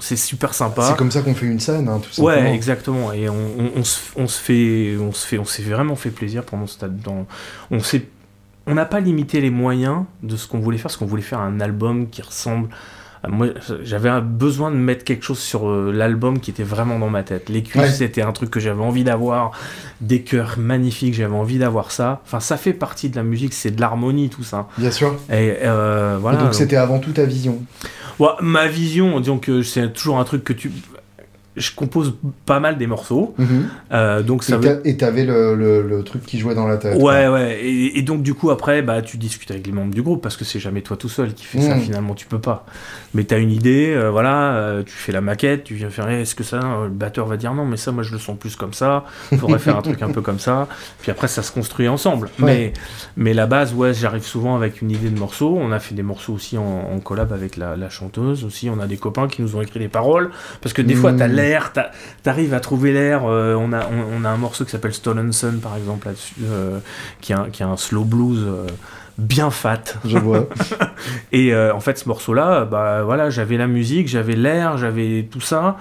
c'est super sympa. C'est comme ça qu'on fait une scène, hein, tout simplement. Ouais, exactement. Et on, on, se, on, se, fait, on se fait, on s'est vraiment fait plaisir pendant ce stade. Dans, on s'est on n'a pas limité les moyens de ce qu'on voulait faire, parce qu'on voulait faire un album qui ressemble moi, j'avais besoin de mettre quelque chose sur euh, l'album qui était vraiment dans ma tête. Les cuivres, c'était un truc que j'avais envie d'avoir. Des chœurs magnifiques, j'avais envie d'avoir ça. Enfin, ça fait partie de la musique, c'est de l'harmonie, tout ça. Bien sûr. Et, euh, voilà. donc, c'était avant tout ta vision Ma vision, disons que c'est toujours un truc que tu je compose pas mal des morceaux. Mhm. Euh, donc ça et t'avais le, le, le truc qui jouait dans la tête. Ouais, ouais. Et, et donc, du coup, après, bah, tu discutes avec les membres du groupe parce que c'est jamais toi tout seul qui fais ça. Mm. Finalement, tu peux pas. Mais t'as une idée, euh, voilà, euh, tu fais la maquette, tu viens faire, est-ce que ça, le batteur va dire non, mais ça, moi, je le sens plus comme ça. Faudrait faire un truc un peu comme ça. Puis après, ça se construit ensemble. Ouais. Mais, mais la base, ouais, j'arrive souvent avec une idée de morceau. On a fait des morceaux aussi en, en collab avec la, la chanteuse aussi. On a des copains qui nous ont écrit des paroles parce que des fois, Mm. t'as l'air, t'arrives à trouver l'air. euh, on, a, on, on a un morceau qui s'appelle Stolen Sun, par exemple, là-dessus, euh, qui, est un, qui est un slow blues euh, bien fat. Je vois. Et en fait, ce morceau-là, bah voilà, j'avais la musique, j'avais l'air, j'avais tout ça,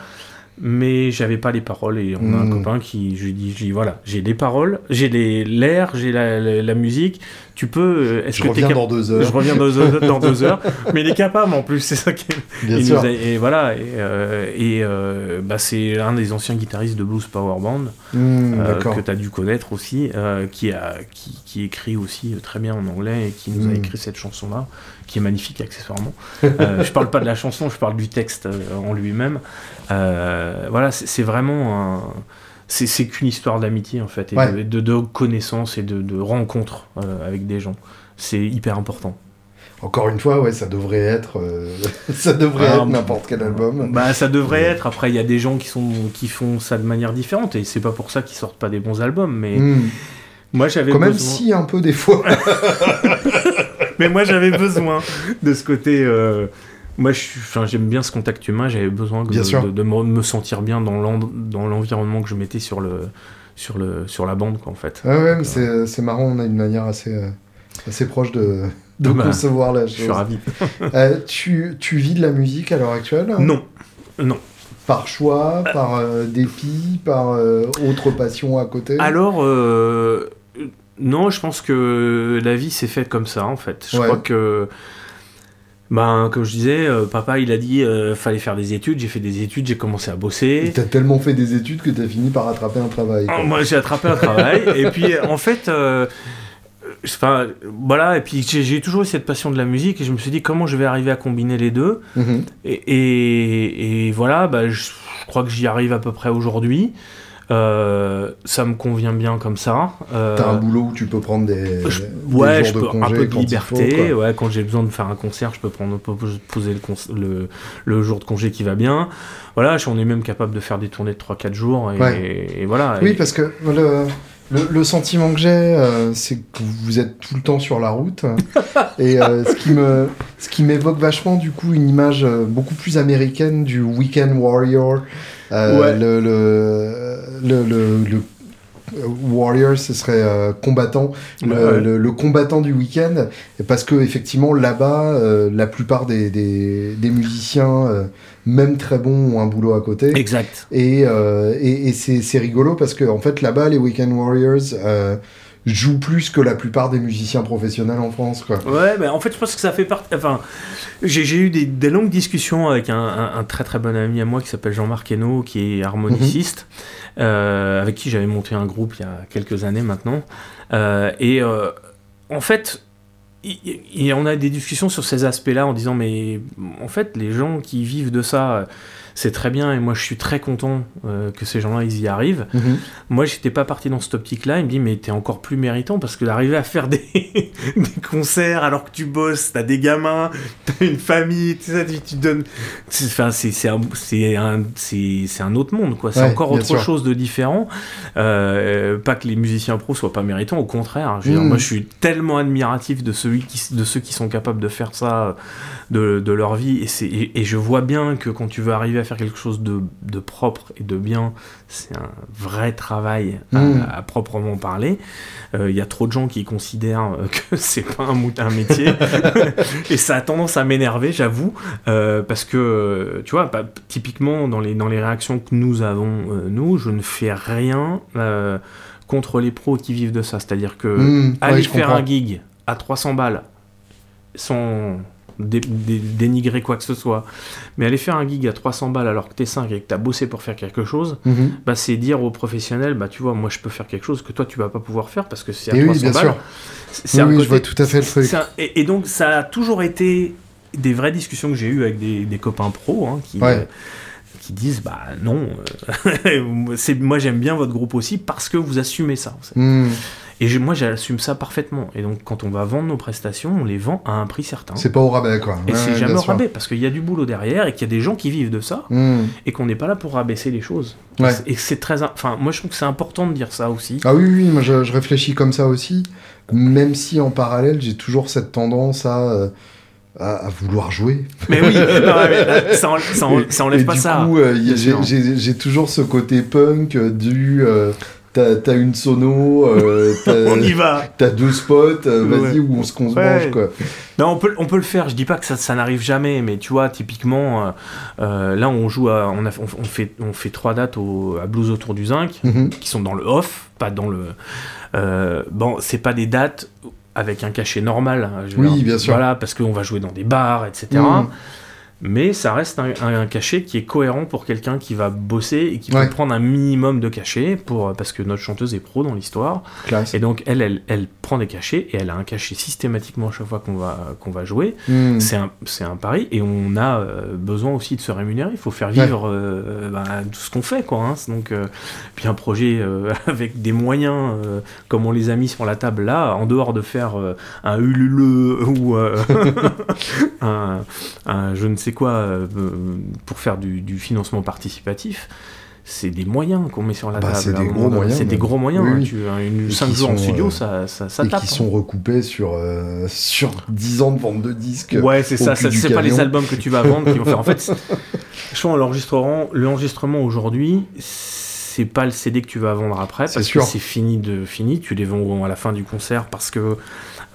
mais j'avais pas les paroles. Et on a un Mm. copain qui, je lui dis, je lui dis, voilà, j'ai les paroles, j'ai les- l'air, j'ai la, la- la musique. Tu peux. euh, Est-ce que reviens dans deux heures. Je reviens dans deux, heures- dans deux heures, mais il est capable en plus, c'est ça qui est- Bien sûr. a- et voilà, et, euh, et, euh, bah, c'est un des anciens guitaristes de Blues Power Band Hmm, euh, que tu as dû connaître aussi, qui, a, qui, qui écrit aussi très bien en anglais et qui nous a Mm. écrit cette chanson-là, qui est magnifique accessoirement. Euh, je parle pas de la chanson, je parle du texte euh, en lui-même. Euh, voilà, c'est vraiment un. C'est qu'une histoire d'amitié en fait, et Ouais. de, de, de connaissances et de, de rencontres euh, avec des gens. C'est hyper important. Encore une fois, ouais, ça devrait être, euh, ça devrait Ah, être n'importe quel album. Bah, ça devrait Ouais. être. Après, il y a des gens qui, sont, qui font ça de manière différente, et c'est pas pour ça qu'ils sortent pas des bons albums. Mais Hmm. moi, j'avais Quand même, si un peu des fois. Mais moi, j'avais besoin de ce côté. euh, Moi, je suis- enfin, j'aime bien ce contact humain. J'avais besoin Bien de, me sentir bien dans l'en- dans l'environnement que je mettais sur le sur le sur la bande, quoi, en fait. Ouais, ouais, mais c'est marrant, on a une manière assez, euh, assez proche de, de Bah, concevoir la Je suis chose. ravi. Euh, tu, tu vis de la musique à l'heure actuelle? Non, non. Par choix, par euh, dépit, par euh, autre passion à côté? Alors, euh, non, je pense que la vie s'est faite comme ça, en fait. Je Ouais. crois que, ben, comme je disais, euh, papa, il a dit, euh, fallait faire des études. J'ai fait des études, j'ai commencé à bosser. T'as tellement fait des études que t'as fini par attraper un travail. Ah, Moi, j'ai attrapé un travail. et puis, en fait, euh, enfin, voilà. Et puis, j'ai toujours eu cette passion de la musique. Et je me suis dit, comment je vais arriver à combiner les deux? Mhm. et, et- et voilà, bah, je crois que j'y arrive à peu près aujourd'hui. Euh, ça me convient bien comme ça. Euh, T'as un boulot où tu peux prendre des, je- des ouais, jours je de peux congé un peu de liberté. faut, ouais, quand j'ai besoin de faire un concert, je peux prendre po- poser le, le, le jour de congé qui va bien. Voilà, on est même capable de faire des tournées de 3-4 jours et, Ouais. et voilà. Oui, Et- parce que le, le, le sentiment que j'ai, euh, c'est que vous êtes tout le temps sur la route. et euh, ce qui me, ce qui m'évoque vachement, du coup, une image euh, beaucoup plus américaine du Weekend Warrior. Euh, Ouais. le, le, le, le- le- Warrior, ce serait euh, combattant, le, Ouais, ouais. le- le combattant du week-end, parce que effectivement là-bas, euh, la plupart des, des, des musiciens, euh, même très bons, ont un boulot à côté. Exact. Et, euh, et, et c'est c'est rigolo parce que en fait là-bas les Weekend Warriors jouent plus que la plupart des musiciens professionnels en France quoi. Ouais, bah, en fait, je pense que ça fait partie. Enfin, j'ai eu des, des longues discussions avec un, un- un très très bon ami à moi qui s'appelle Jean-Marc Hainaut, qui est harmoniciste, euh, avec qui j'avais monté un groupe il y a quelques années maintenant. Euh, et euh, en fait, il- on a des discussions sur ces aspects-là en disant mais en fait les gens qui vivent de ça c'est très bien et moi je suis très content euh, que ces gens-là ils y arrivent moi, j'étais pas parti dans cette optique-là. Il me dit, mais t'es encore plus méritant parce que d'arriver à faire des, des concerts alors que tu bosses, t'as des gamins, t'as une famille, tu sais, tu, tu donnes. c'est- Enfin, c'est c'est un, c'est un, un autre monde, quoi. C'est Ouais, encore autre sûr. chose de différent. Euh, pas que les musiciens pros soient pas méritants, au contraire. Je veux dire, Mm. moi, je suis tellement admiratif de, celui qui, de ceux qui sont capables de faire ça de, de leur vie. Et, c'est- et, et je vois bien que quand tu veux arriver à faire quelque chose de, de propre et de bien, c'est un vrai travail à, Mm. à proprement parler. Il y a trop de gens qui considèrent euh, que c'est pas un, mou- un métier. et ça a tendance à m'énerver, j'avoue. euh, parce que, euh, tu vois, bah, typiquement, dans les, dans les réactions que nous avons, euh, nous, je ne fais rien euh, contre les pros qui vivent de ça. C'est-à-dire que Mmh, aller faire comprends. un gig à 300 balles sans dé- dé- dénigrer quoi que ce soit, mais aller faire un gig à 300 balles alors que t'es 5 et que t'as bossé pour faire quelque chose, Mhm. bah, c'est dire aux professionnels, bah tu vois, moi je peux faire quelque chose que toi tu vas pas pouvoir faire parce que c'est à Et 300 oui, bien balles. sûr. C'est Oui, je vois tout à fait le truc. c'est un- et, et donc ça a toujours été des vraies discussions que j'ai eues avec des, des copains pros, hein, qui, Ouais. euh, qui disent bah non, euh, c'est moi j'aime bien votre groupe aussi parce que vous assumez ça. Hmm. Et moi j'assume ça parfaitement. Et donc quand on va vendre nos prestations, on les vend à un prix certain. C'est pas au rabais quoi. Et c'est jamais au rabais parce qu'il y a du boulot derrière et qu'il y a des gens qui vivent de ça Hmm. et qu'on n'est pas là pour rabaisser les choses. Ouais. Et c'est très, enfin moi je trouve que c'est important de dire ça aussi. Ah oui, oui, moi je, je réfléchis comme ça aussi, même si en parallèle j'ai toujours cette tendance à, euh, à, à vouloir jouer. Mais oui, non, mais là, ça, en- ça en- ça enlève Et pas du ça. coup, euh, j'ai- toujours ce côté punk euh, du. euh, T'as une sono, euh, On y va. t'as deux spots, euh, vas-y, Ouais. où on se qu'on se Ouais. mange quoi. Non, on peut, on peut le faire. Je dis pas que ça, ça n'arrive jamais, mais tu vois, typiquement, euh, là, on joue, à, on, a, on, on fait, on fait trois dates au, à Blues autour du zinc, Mhm. qui sont dans le off, pas dans le. Bon, c'est pas des dates avec un cachet normal. hein, je veux Oui, dire. bien sûr. Voilà, parce qu'on va jouer dans des bars, etc. Mais ça reste un, un- un cachet qui est cohérent pour quelqu'un qui va bosser et qui Ouais. peut prendre un minimum de cachet pour, parce que notre chanteuse est pro dans l'histoire. Classe. Et donc, elle, elle, elle prend des cachets et elle a un cachet systématiquement à chaque fois qu'on va, qu'on va jouer. Mhm. C'est un, c'est un pari et on a euh, besoin aussi de se rémunérer. Il faut faire vivre euh, ben, tout ce qu'on fait. Quoi, hein. Donc, euh, puis un projet euh, avec des moyens euh, comme on les a mis sur la table là, en dehors de faire euh, un Ulule ou euh, un, un je ne sais quoi euh, pour faire du, du financement participatif. C'est des moyens qu'on met sur la Bah, table. c'est des gros moyens, C'est des gros moyens. Oui, hein. Tu, une, Et 5 qui jours en studio, euh, ça, ça, ça Et tape. qui hein. sont recoupés sur, euh, sur 10 ans de vente de disques. Ouais, c'est ça. ça c'est pas les albums que tu vas vendre qui vont faire. En fait, c'est- je pense l'enregistrement, l'enregistrement aujourd'hui, c'est pas le CD que tu vas vendre après C'est parce sûr. que c'est fini de fini. Tu les vends à la fin du concert parce que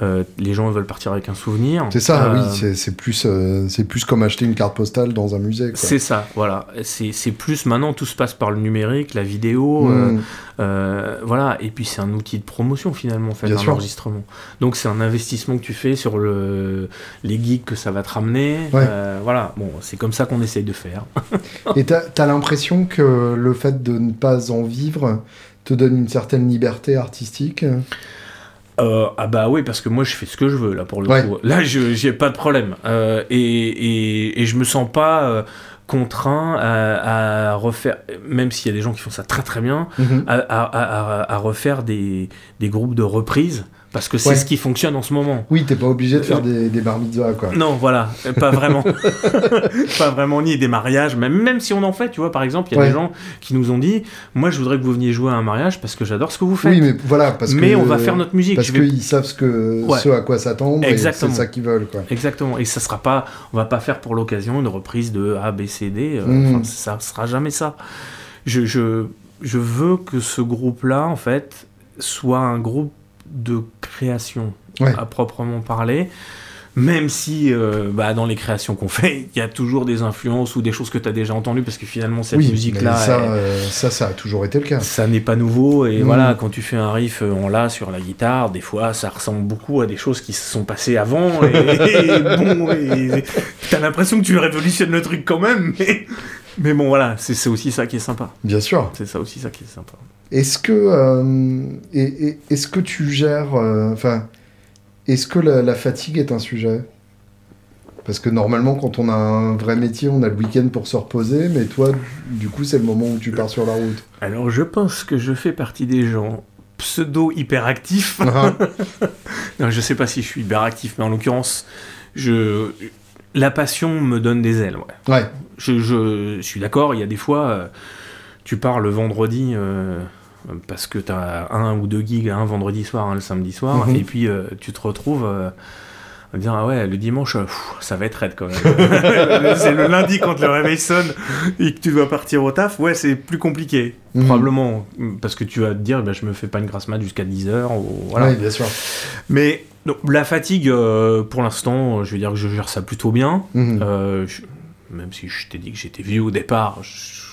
euh, les gens veulent partir avec un souvenir. C'est ça, Euh, oui, c'est- c'est plus, euh, c'est plus comme acheter une carte postale dans un musée. C'est ça, voilà. C'est plus maintenant, tout se passe par le numérique, la vidéo, euh, euh, voilà. Et puis c'est un outil de promotion finalement, en fait, Bien un sûr. enregistrement. Donc c'est un investissement que tu fais sur le, les geeks que ça va te ramener. Ouais. Euh, voilà, bon, c'est comme ça qu'on essaye de faire. Et t'as as, l'impression que le fait de ne pas en vivre te donne une certaine liberté artistique? Euh, ah bah oui, parce que moi je fais ce que je veux là pour le Ouais. coup. Là, j'ai pas de problème Euh, et, et, et je me sens pas euh, contraint à, à refaire, même s'il y a des gens qui font ça très très bien, Mhm. à- à refaire des, des groupes de reprises parce que c'est Ouais. ce qui fonctionne en ce moment. Oui, t'es pas obligé de faire des, des bar mitzvahs, quoi. Non, voilà, euh, pas vraiment. pas vraiment, ni des mariages, même, même si on en fait, tu vois, par exemple, il y a Ouais. des gens qui nous ont dit Moi, je voudrais que vous veniez jouer à un mariage parce que j'adore ce que vous faites. Oui, mais voilà, parce que... Mais on va faire notre musique. Parce vais- qu'ils savent ce, que, Ouais. ce à quoi s'attendre, et c'est ça qu'ils veulent, quoi. Exactement. Et ça sera pas, on va pas faire pour l'occasion une reprise de A, B, C, D. euh, Mm. ça sera jamais ça. Je, je, je veux que ce groupe-là, en fait, soit un groupe de création Ouais. à proprement parler. Même si euh, bah, dans les créations qu'on fait, il y a toujours des influences ou des choses que tu as déjà entendues, parce que finalement, cette oui, musique-là, mais ça, elle- euh, ça, ça a toujours été le cas. ça n'est pas nouveau et Mm. voilà quand tu fais un riff euh, en la sur la guitare des fois ça ressemble beaucoup à des choses qui se sont passées avant et, et bon t'as l'impression que tu révolutionnes le truc quand même mais, mais bon voilà c'est aussi ça qui est sympa Bien sûr. c'est ça aussi ça qui est sympa Est-ce que, euh, est-ce que tu gères, euh, enfin, est-ce que la, la fatigue est un sujet? Parce que normalement, quand on a un vrai métier, on a le week-end pour se reposer, mais toi, du coup, c'est le moment où tu pars sur la route. alors je pense que je fais partie des gens pseudo hyperactifs Ah, non, je sais pas si je suis hyperactif mais en l'occurrence je la passion me donne des ailes ouais. Ouais, je, je suis d'accord, il y a des fois, euh, tu pars le vendredi euh, parce que tu as un ou deux gigs un vendredi soir, un le samedi soir, Mhm. et puis euh, tu te retrouves euh, à dire Ah ouais, le dimanche, euh, pff, ça va être raide quand même. c'est le lundi quand le réveil sonne et que tu dois partir au taf, ouais, c'est plus compliqué, Mhm. probablement, parce que tu vas te dire bah, Je me fais pas une grasse mat jusqu'à 10h, ou voilà. bien sûr. Mais donc, la fatigue, euh, pour l'instant, je veux dire que je gère ça plutôt bien. Mhm. Euh, je- même si je t'ai dit que j'étais vieux au départ, je,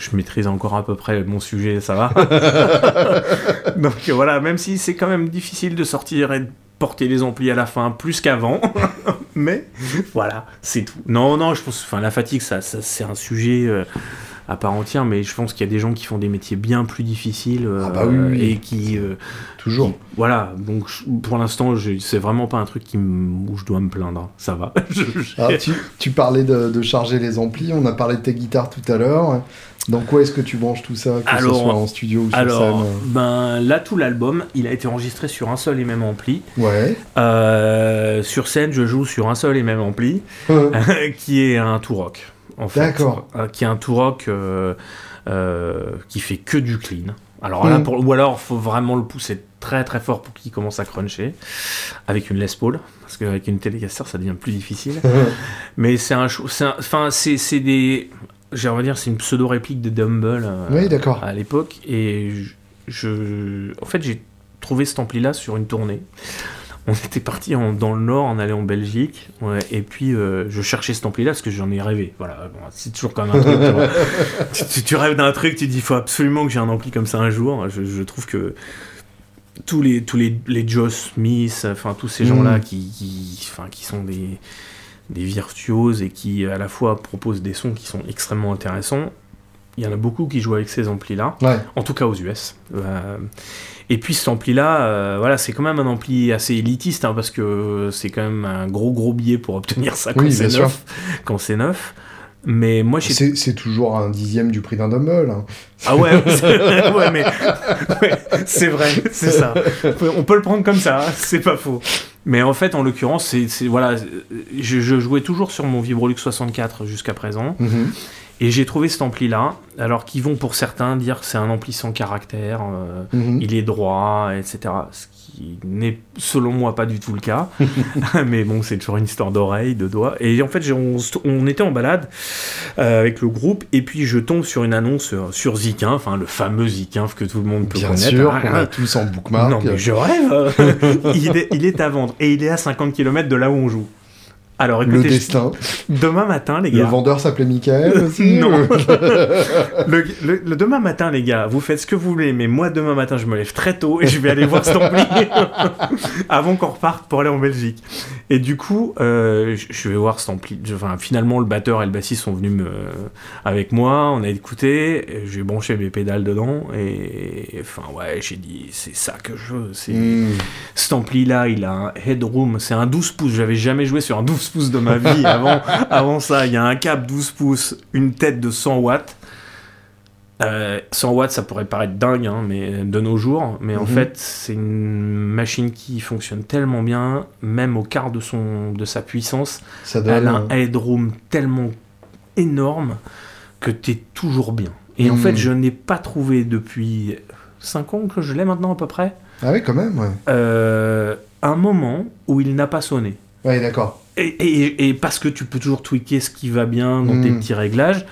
je maîtrise encore à peu près mon sujet, ça va. Donc euh, voilà, même si c'est quand même difficile de sortir et de porter les amplis à la fin plus qu'avant, mais voilà, c'est tout. Non, non, je pense, enfin la fatigue, ça, ça, c'est un sujet euh, à part entière, mais je pense qu'il y a des gens qui font des métiers bien plus difficiles ah bah oui, et qui toujours. voilà, donc pour l'instant, c'est vraiment pas un truc qui où je dois me plaindre. Ça va. Ah, tu, tu, parlais de, de, charger les amplis. On a parlé de tes guitares tout à l'heure. Dans quoi est-ce que tu branches tout ça, que alors, ce soit en studio ou sur alors, scène ben là tout l'album, il a été enregistré sur un seul et même ampli. Ouais. Euh, sur scène, je joue sur un seul et même ampli, qui est un Rock En fait, D'accord. Euh, qui est un Tourock euh, euh, qui fait que du clean. Alors là, pour, ou alors faut vraiment le pousser très très fort pour qu'il commence à cruncher avec une Les Paul parce qu'avec une Telecaster ça devient plus difficile. Mais c'est un, enfin c'est des j'ai envie de dire, c'est une pseudo-réplique de Dumble euh, à l'époque. Et je, en fait, j'ai trouvé cet ampli-là sur une tournée. On était parti dans le nord, on allait en Belgique, et puis euh, je cherchais cet ampli-là parce que j'en ai rêvé. Voilà, c'est toujours comme un truc. tu, rêves d'un truc, tu dis, il faut absolument que j'ai un ampli comme ça un jour. Je, trouve que tous les tous les, les Joe Smith, enfin tous ces gens-là mm. qui, qui, enfin, qui sont des des virtuoses et qui à la fois proposent des sons qui sont extrêmement intéressants. Il y en a beaucoup qui jouent avec ces amplis-là, en tout cas aux US. Euh, et puis cet ampli-là, euh, voilà, c'est quand même un ampli assez élitiste, hein, parce que c'est quand même un gros gros billet pour obtenir ça quand c'est neuf. Quand c'est neuf. Mais moi, c'est toujours un dixième du prix d'un Dumble. Hein. Ah ouais, ouais mais c'est vrai, c'est ça. On peut le prendre comme ça, hein, c'est pas faux. Mais en fait, en l'occurrence, c'est voilà, je, jouais toujours sur mon Vibrolux 64 jusqu'à présent. Mhm. Et j'ai trouvé cet ampli-là, alors qu'ils vont pour certains dire que c'est un ampli sans caractère, euh, mhm. il est droit, etc. Ce qui n'est selon moi pas du tout le cas. Mais bon, c'est toujours une histoire d'oreille, de doigts. Et en fait, on, on, était en balade euh, avec le groupe, et puis je tombe sur une annonce sur Zikinf, enfin le fameux Zikinf que tout le monde peut Bien connaître. Sûr, qu'on a tous en bookmark. Non, mais je rêve il, est, il est à vendre, et il est à 50 km de là où on joue. Alors écoutez, le destin. Demain matin, les gars. Le vendeur s'appelait Michael aussi Non. le, demain matin, les gars, vous faites ce que vous voulez, mais moi, demain matin, je me lève très tôt et je vais aller voir ampli avant qu'on reparte pour aller en Belgique. Et du coup, euh, je vais voir cet ampli. Enfin, finalement, le batteur et le bassiste sont venus me... avec moi. On a écouté. J'ai branché mes pédales dedans. Et enfin, ouais, j'ai dit, c'est ça que je veux. C'est... Hmm. Cet ampli-là, il a un headroom. C'est un 12 pouces. J'avais jamais joué sur un 12 pouces de ma vie. Avant, avant ça, il y a un câble 12 pouces, une tête de 100 watts. 100 euh, watts, ça pourrait paraître dingue, hein, mais de nos jours. Mais en mhm. fait, c'est une machine qui fonctionne tellement bien, même au quart de, son, de sa puissance. Ça donne Elle a un headroom tellement énorme que tu es toujours bien. Et en fait, mhm. je n'ai pas trouvé depuis 5 ans que je l'ai maintenant à peu près. Ah oui, quand même, ouais. Euh, un moment où il n'a pas sonné. Ouais, d'accord. Et, parce que tu peux toujours tweaker ce qui va bien dans tes hmm. petits réglages.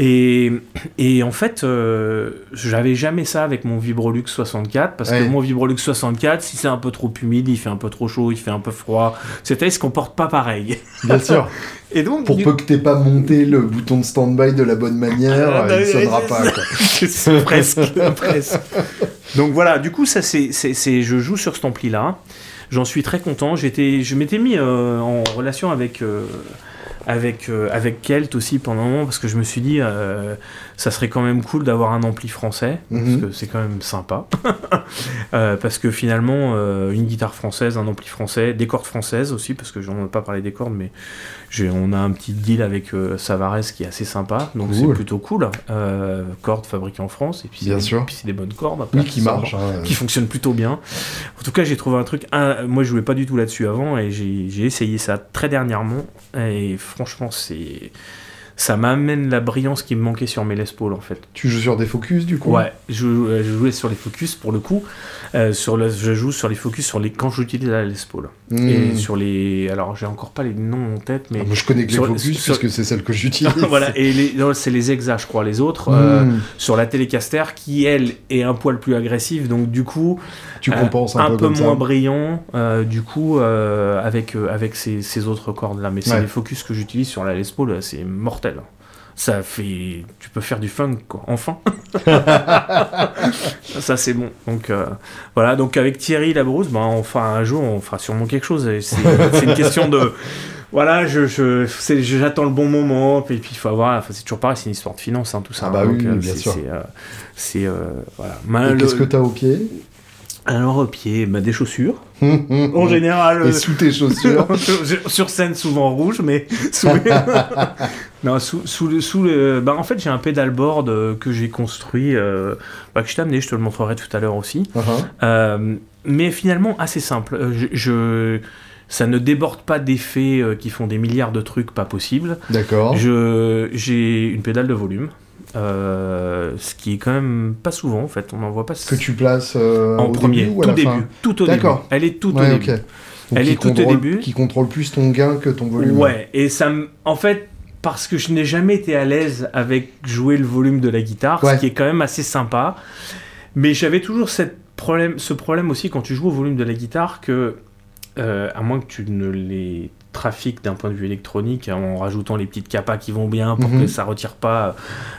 Et, et en fait, euh, j'avais jamais ça avec mon Vibrolux 64, parce que mon Vibrolux 64, si c'est un peu trop humide, il fait un peu trop chaud, il fait un peu froid, c'est il se comporte pas pareil. Bien sûr. et donc, Pour peu que t'aies pas monté le bouton de stand-by de la bonne manière, ah, il sonnera pas. presque, presque. Donc voilà, du coup, ça c'est, je joue sur cet ampli-là. J'en suis très content. J'étais, je m'étais mis euh, en relation avec euh, avec, euh, avec Kelt aussi pendant un moment parce que je me suis dit ça serait quand même cool d'avoir un ampli français parce mhm. que c'est quand même sympa parce que finalement une guitare française un ampli français des cordes françaises aussi parce que j'en ai pas parlé des cordes mais on a un petit deal avec euh, Savares qui est assez sympa, donc c'est plutôt cool. Euh, cordes fabriquées en France, et puis c'est des bonnes cordes. oui, qui marchent. Hein. qui fonctionnent plutôt bien. En tout cas, j'ai trouvé un truc. moi, je jouais pas du tout là-dessus avant, et j'ai essayé ça très dernièrement, et franchement, c'est ça m'amène la brillance qui me manquait sur mes Les Paul en fait. Tu joues sur des focus du coup? Ouais, je, euh, je, jouais sur les focus pour le coup. Euh, sur le, je joue sur les focus sur les quand j'utilise la Les Paul. Hmm. Et sur les. Alors j'ai encore pas les noms en tête, mais. Ah, moi je connais que les focus parce que c'est celle que j'utilise. voilà, et c'est les Exa, je crois, les autres. Euh, hmm. sur la Telecaster qui elle est un poil plus agressive, donc du coup. Tu compenses un, un peu, moins brillant, du coup, avec, avec ces, ces autres cordes là. Mais c'est les focus que j'utilise sur la Les Paul, c'est mortel. Ça fait. Tu peux faire du funk, quoi. Enfin Ça, c'est bon. Donc, euh, voilà. Donc, avec Thierry Labrousse, ben, enfin, un jour, on fera sûrement quelque chose. C'est une question de. voilà, je, je, j'attends le bon moment, et puis il faut avoir, c'est toujours pareil, c'est une histoire de finance, hein, tout ça. Ah bah hein, oui, donc, euh, bien c'est, sûr. C'est, euh, voilà. Qu'est-ce que t'as au pied? Alors, au pied, bah, des chaussures. Hum, hum, En hum. général. Et euh, sous tes chaussures sur- scène souvent rouge mais sous non sous, sous le sous le bah en fait j'ai un pédalboard euh, que j'ai construit euh, bah, que je t'ai amené je te le montrerai tout à l'heure aussi Uh-huh. Euh, mais finalement assez simple je, je- ça ne déborde pas d'effets qui font des milliards de trucs pas possibles D'accord. je j'ai une pédale de volume euh, ce qui est quand même pas souvent en fait on n'en voit pas Que tu places euh, en au premier début ou à tout la début fin tout au début D'accord. elle est tout Ouais, au début Donc, Elle est tout au début. Qui contrôle plus ton gain que ton volume. Ouais, et ça. En fait, parce que je n'ai jamais été à l'aise avec jouer le volume de la guitare, Ouais. ce qui est quand même assez sympa. Mais j'avais toujours cette problème, ce problème aussi quand tu joues au volume de la guitare que, euh, à moins que tu ne les trafiques d'un point de vue électronique en rajoutant les petites capas qui vont bien pour Mhm. que ça retire pas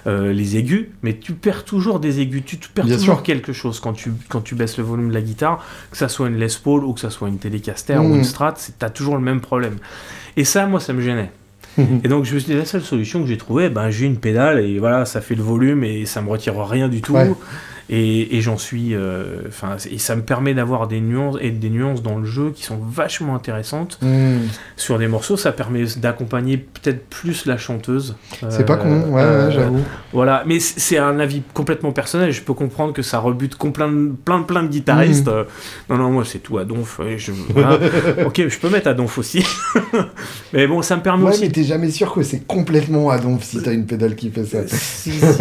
euh, les aigus, mais tu perds toujours des aigus, tu, tu perds Bien toujours sûr. quelque chose quand tu, quand tu baisses le volume de la guitare, que ça soit une Les Paul ou que ça soit une Telecaster Mhm. ou une Strat, tu as toujours le même problème. Et ça, moi, ça me gênait. Et donc je me suis dit, la seule solution que j'ai trouvée, ben, j'ai une pédale et voilà, ça fait le volume et ça me retire rien du tout. Ouais. Et, et j'en suis. euh, Enfin, et ça me permet d'avoir des nuances et des nuances dans le jeu qui sont vachement intéressantes. Hmm. Sur des morceaux, ça permet d'accompagner peut-être plus la chanteuse. C'est pas Euh, con, ouais, euh, ouais, j'avoue. Voilà, mais c'est un avis complètement personnel. Je peux comprendre que ça rebute plein de, plein, de- plein de guitaristes. Euh, non, non, moi c'est tout à donf. et je- voilà. ok, je peux mettre à donf aussi. mais bon, ça me permet Ouais, aussi. mais t'es jamais sûr que c'est complètement à donf si t'as une pédale qui fait ça. Si, si, si, si,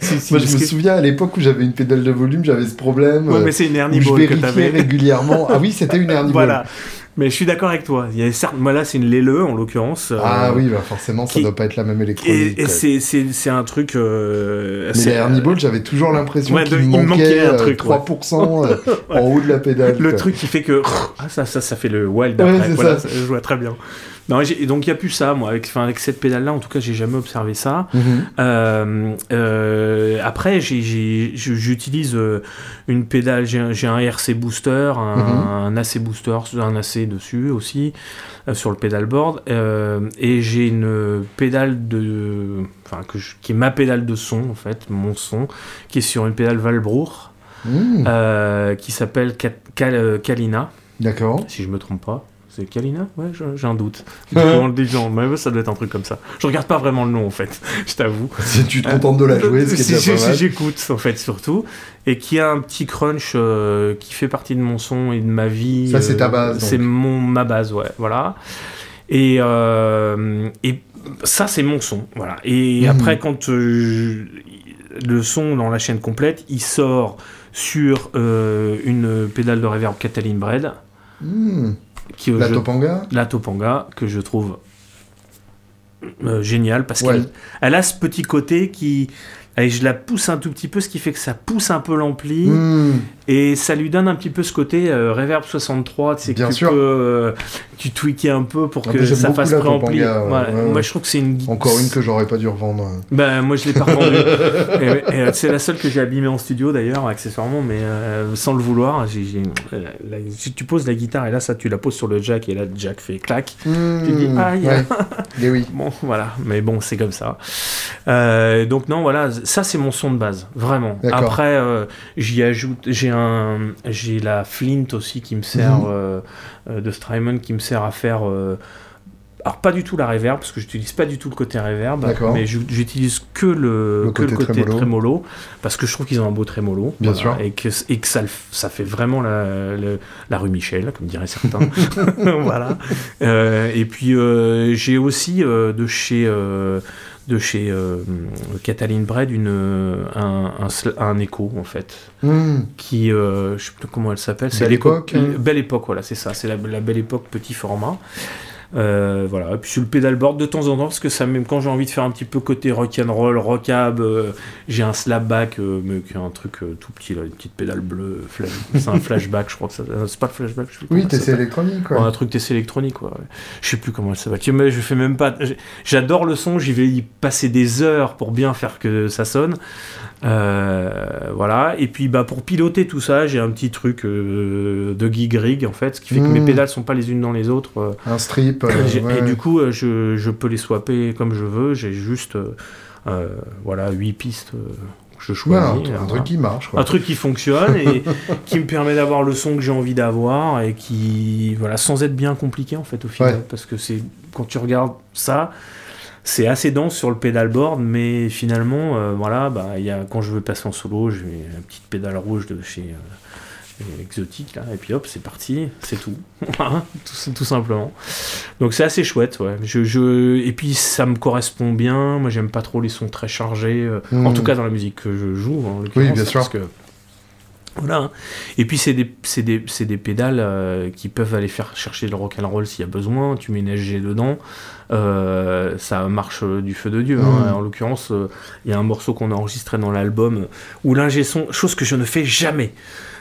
si, si, si, Moi, je me souviens l'époque où j'avais une pédale de volume, j'avais ce problème. Ouais, euh, mais c'est une où Ernie je Ball que t'avais. régulièrement. Ah oui, c'était une Ernie Ball. Voilà. Mais je suis d'accord avec toi. Il y a certes, moi là c'est une Lele en l'occurrence. euh, Ah oui, bah forcément, ça qui- doit pas être la même électronique. Et, et c'est- un truc. euh, Mais les Ernie Ball, j'avais toujours l'impression Ouais, qu'il manquait, manquait un euh, truc, ouais. 3% euh, en haut de la pédale. Le quoi. truc qui fait que ah, ça, ça, ça fait le wild Ouais, après. voilà, ça, je vois très bien. Donc il n'y a plus ça, moi. Avec, cette pédale-là, en tout cas, j'ai jamais observé ça. Mhm. Euh, euh, après, j'utilise euh, une pédale. J'ai un, RC booster, un, Mhm. un AC booster, un AC dessus aussi euh, sur le pedalboard, euh, et j'ai une pédale de, enfin qui est ma pédale de son en fait, mon son, qui est sur une pédale Valbrook, Mhm. qui s'appelle Ka- Kal- Kalina, D'accord. si je me trompe pas. C'est Kalina Ouais, j'ai un doute. Comment le genre, mais ça doit être un truc comme ça. Je regarde pas vraiment le nom en fait, je t'avoue. Si tu te contentes de la jouer, ce qui est Si. J'écoute en fait surtout et qui a un petit crunch euh, qui fait partie de mon son et de ma vie. Ça, c'est euh, ta base, donc. C'est mon ma base, ouais, voilà. Et, euh, et ça c'est mon son, voilà. Et Mhm. après quand euh, le son dans la chaîne complète, il sort sur euh, une pédale de reverb Cataline Bread Mhm. Qui La je- Topanga la Topanga que je trouve euh, géniale parce Ouais. qu'elle elle a ce petit côté qui allez, je la pousse un tout petit peu ce qui fait que ça pousse un peu l'ampli Mhm. et ça lui donne un petit peu ce côté euh, reverb 63 tu sais que tu sûr. peux euh, tu tweaker un peu pour Ah, que ça fasse préampli ouais, moi je trouve que c'est une Encore une que j'aurais pas dû revendre. ben, moi je l'ai pas revendue. Et- et, euh, c'est la seule que j'ai abîmée en studio d'ailleurs, accessoirement, mais euh, sans le vouloir. La- si tu poses la guitare et là, ça tu la poses sur le jack et là, le jack fait clac. Tu dis, aïe. Ouais. Mais oui. Bon, voilà, mais bon, c'est comme ça. Donc non, voilà, ça c'est mon son de base, vraiment. Après, euh, j'y ajoute, j'ai un, j'ai la Flint aussi qui me sert Mhm. euh, euh, de Strymon qui me sert à faire. alors pas du tout la reverb parce que j'utilise pas du tout le côté reverb, mais j'u- j'utilise que le, Le que le côté côté trémolo. trémolo parce que je trouve qu'ils ont un beau trémolo, Bien sûr. et que et que ça le fait vraiment la, le- la rue Michel comme diraient certains, voilà. Et puis j'ai aussi de chez de chez euh, Cataline Bread une un, un, sl- un écho en fait Mhm. qui je sais plus comment elle s'appelle c'est Belle Époque, hein. belle époque voilà c'est ça c'est la, la belle époque petit format Euh, voilà et puis sur le pedalboard de temps en temps parce que ça même quand j'ai envie de faire un petit peu côté rock and roll rockab euh, j'ai un slapback euh, mais qui est un truc tout petit là une petite pédale bleue c'est un flashback je crois que ça c'est pas le flashback je sais plus Oui, ça s'appelle. électronique, Ouais, quoi. un truc TC électronique, quoi. ouais. Je sais plus comment elle s'appelle. Mais je fais même pas. J'adore le son, j'y vais y passer des heures pour bien faire que ça sonne. Voilà. Et puis, bah, pour piloter tout ça, j'ai un petit truc de gig rig, en fait, ce qui fait que mes pédales sont pas les unes dans les autres. Un strip. Et du coup, je, je, peux les swapper comme je veux. J'ai juste voilà, 8 pistes je choisis. un, truc qui marche. Un truc qui fonctionne et qui me permet d'avoir le son que j'ai envie d'avoir et qui, voilà, sans être bien compliqué en fait au final. Parce que c'est quand tu regardes ça, c'est assez dense sur le pédalboard, mais finalement, euh, voilà, bah, y a, quand je veux passer en solo, j'ai une petite pédale rouge de chez euh, Exotique, là, et puis hop, c'est parti, c'est tout. tout. tout. simplement. Donc c'est assez chouette, ouais. Je, je... Et puis ça me correspond bien, moi j'aime pas trop les sons très chargés, euh, en hmm. tout cas dans la musique que je joue, en oui, bien sûr. Parce que voilà. Hein. Et puis c'est des, des, des, pédales euh, qui peuvent aller faire chercher le rock and roll s'il y a besoin. Tu mets une SG dedans, euh, ça marche du feu de dieu. Hein. Mmh. En l'occurrence, euh, il y a un morceau qu'on a enregistré dans l'album où l'ingé son, chose que je ne fais jamais.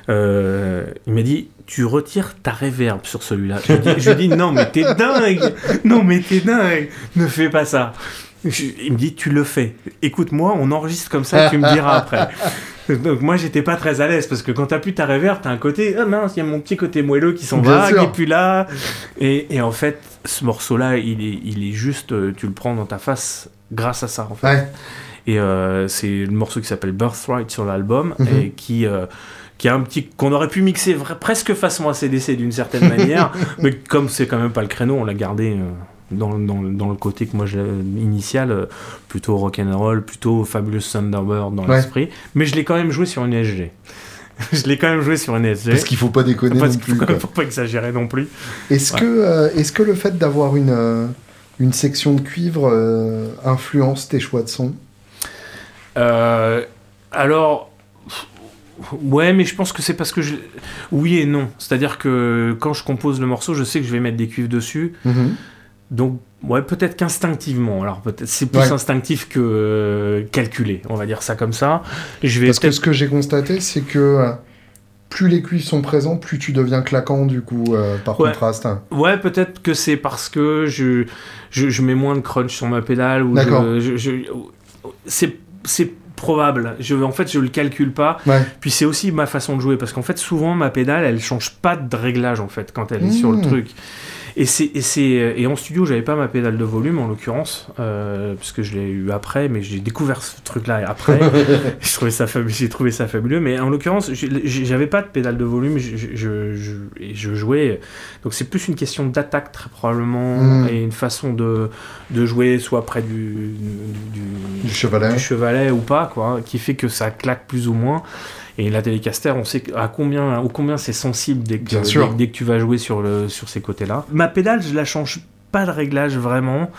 Il m'a dit tu retires ta réverb sur celui-là. Je, lui dis non mais t'es dingue, non mais t'es dingue, ne fais pas ça. il me dit tu le fais. Écoute-moi, on enregistre comme ça, tu me diras après. Donc moi j'étais pas très à l'aise parce que quand t'as plus ta reverb, t'as un côté ah mince, il y a mon petit côté moelleux qui s'en va, qui est plus là. Et, et en fait, ce morceau-là, il est, il est juste, euh, tu le prends dans ta face grâce à ça en fait. Et euh, c'est le morceau qui s'appelle Birthright sur l'album mhm. et qui euh, qui a un petit qu'on aurait pu mixer presque façon ACDC d'une certaine manière, mais comme c'est quand même pas le créneau, on l'a gardé dans, dans, dans, le côté que moi j'ai initial, euh, plutôt rock'n'roll, plutôt Fabulous Thunderbird dans l'esprit. Mais je l'ai quand même joué sur une SG. je l'ai quand même joué sur une SG. Parce qu'il faut pas déconner Parce non plus. Faut, faut pas exagérer non plus. Est-ce que, euh, est-ce que le fait d'avoir une, euh, une section de cuivre influence tes choix de son? Alors. Ouais, mais je pense que c'est parce que je. Oui et non. C'est-à-dire que quand je compose le morceau, je sais que je vais mettre des cuivres dessus. Mm-hmm. Donc, ouais, peut-être qu'instinctivement. Alors, peut-être c'est plus instinctif que euh, calculé, on va dire ça comme ça. Je vais Parce que ce que j'ai constaté, c'est que euh, plus les cuivres sont présents, plus tu deviens claquant, du coup, euh, par contraste. Ouais, peut-être que c'est parce que je, je, mets moins de crunch sur ma pédale. Ou D'accord. c'est, c'est probable. Je, en fait, je le calcule pas. Puis c'est aussi ma façon de jouer parce qu'en fait, souvent ma pédale, elle change pas de réglage en fait quand elle est sur le mmh. truc. Et, c'est, et, c'est, et en studio, j'avais pas ma pédale de volume en l'occurrence, euh, puisque je l'ai eu après, mais j'ai découvert ce truc-là après. je trouvais ça j'ai trouvé ça fabuleux, mais en l'occurrence, j'avais pas de pédale de volume, je, je, je, je, jouais. Donc c'est plus une question d'attaque, très probablement, hmm. et une façon de, de jouer soit près du, du, du, chevalet. du chevalet ou pas, quoi, qui fait que ça claque plus ou moins. Et la Telecaster, on sait à combien, au combien c'est sensible dès que, dès, que tu vas jouer sur, le, sur ces côtés-là. Ma pédale, je la change pas de réglage vraiment.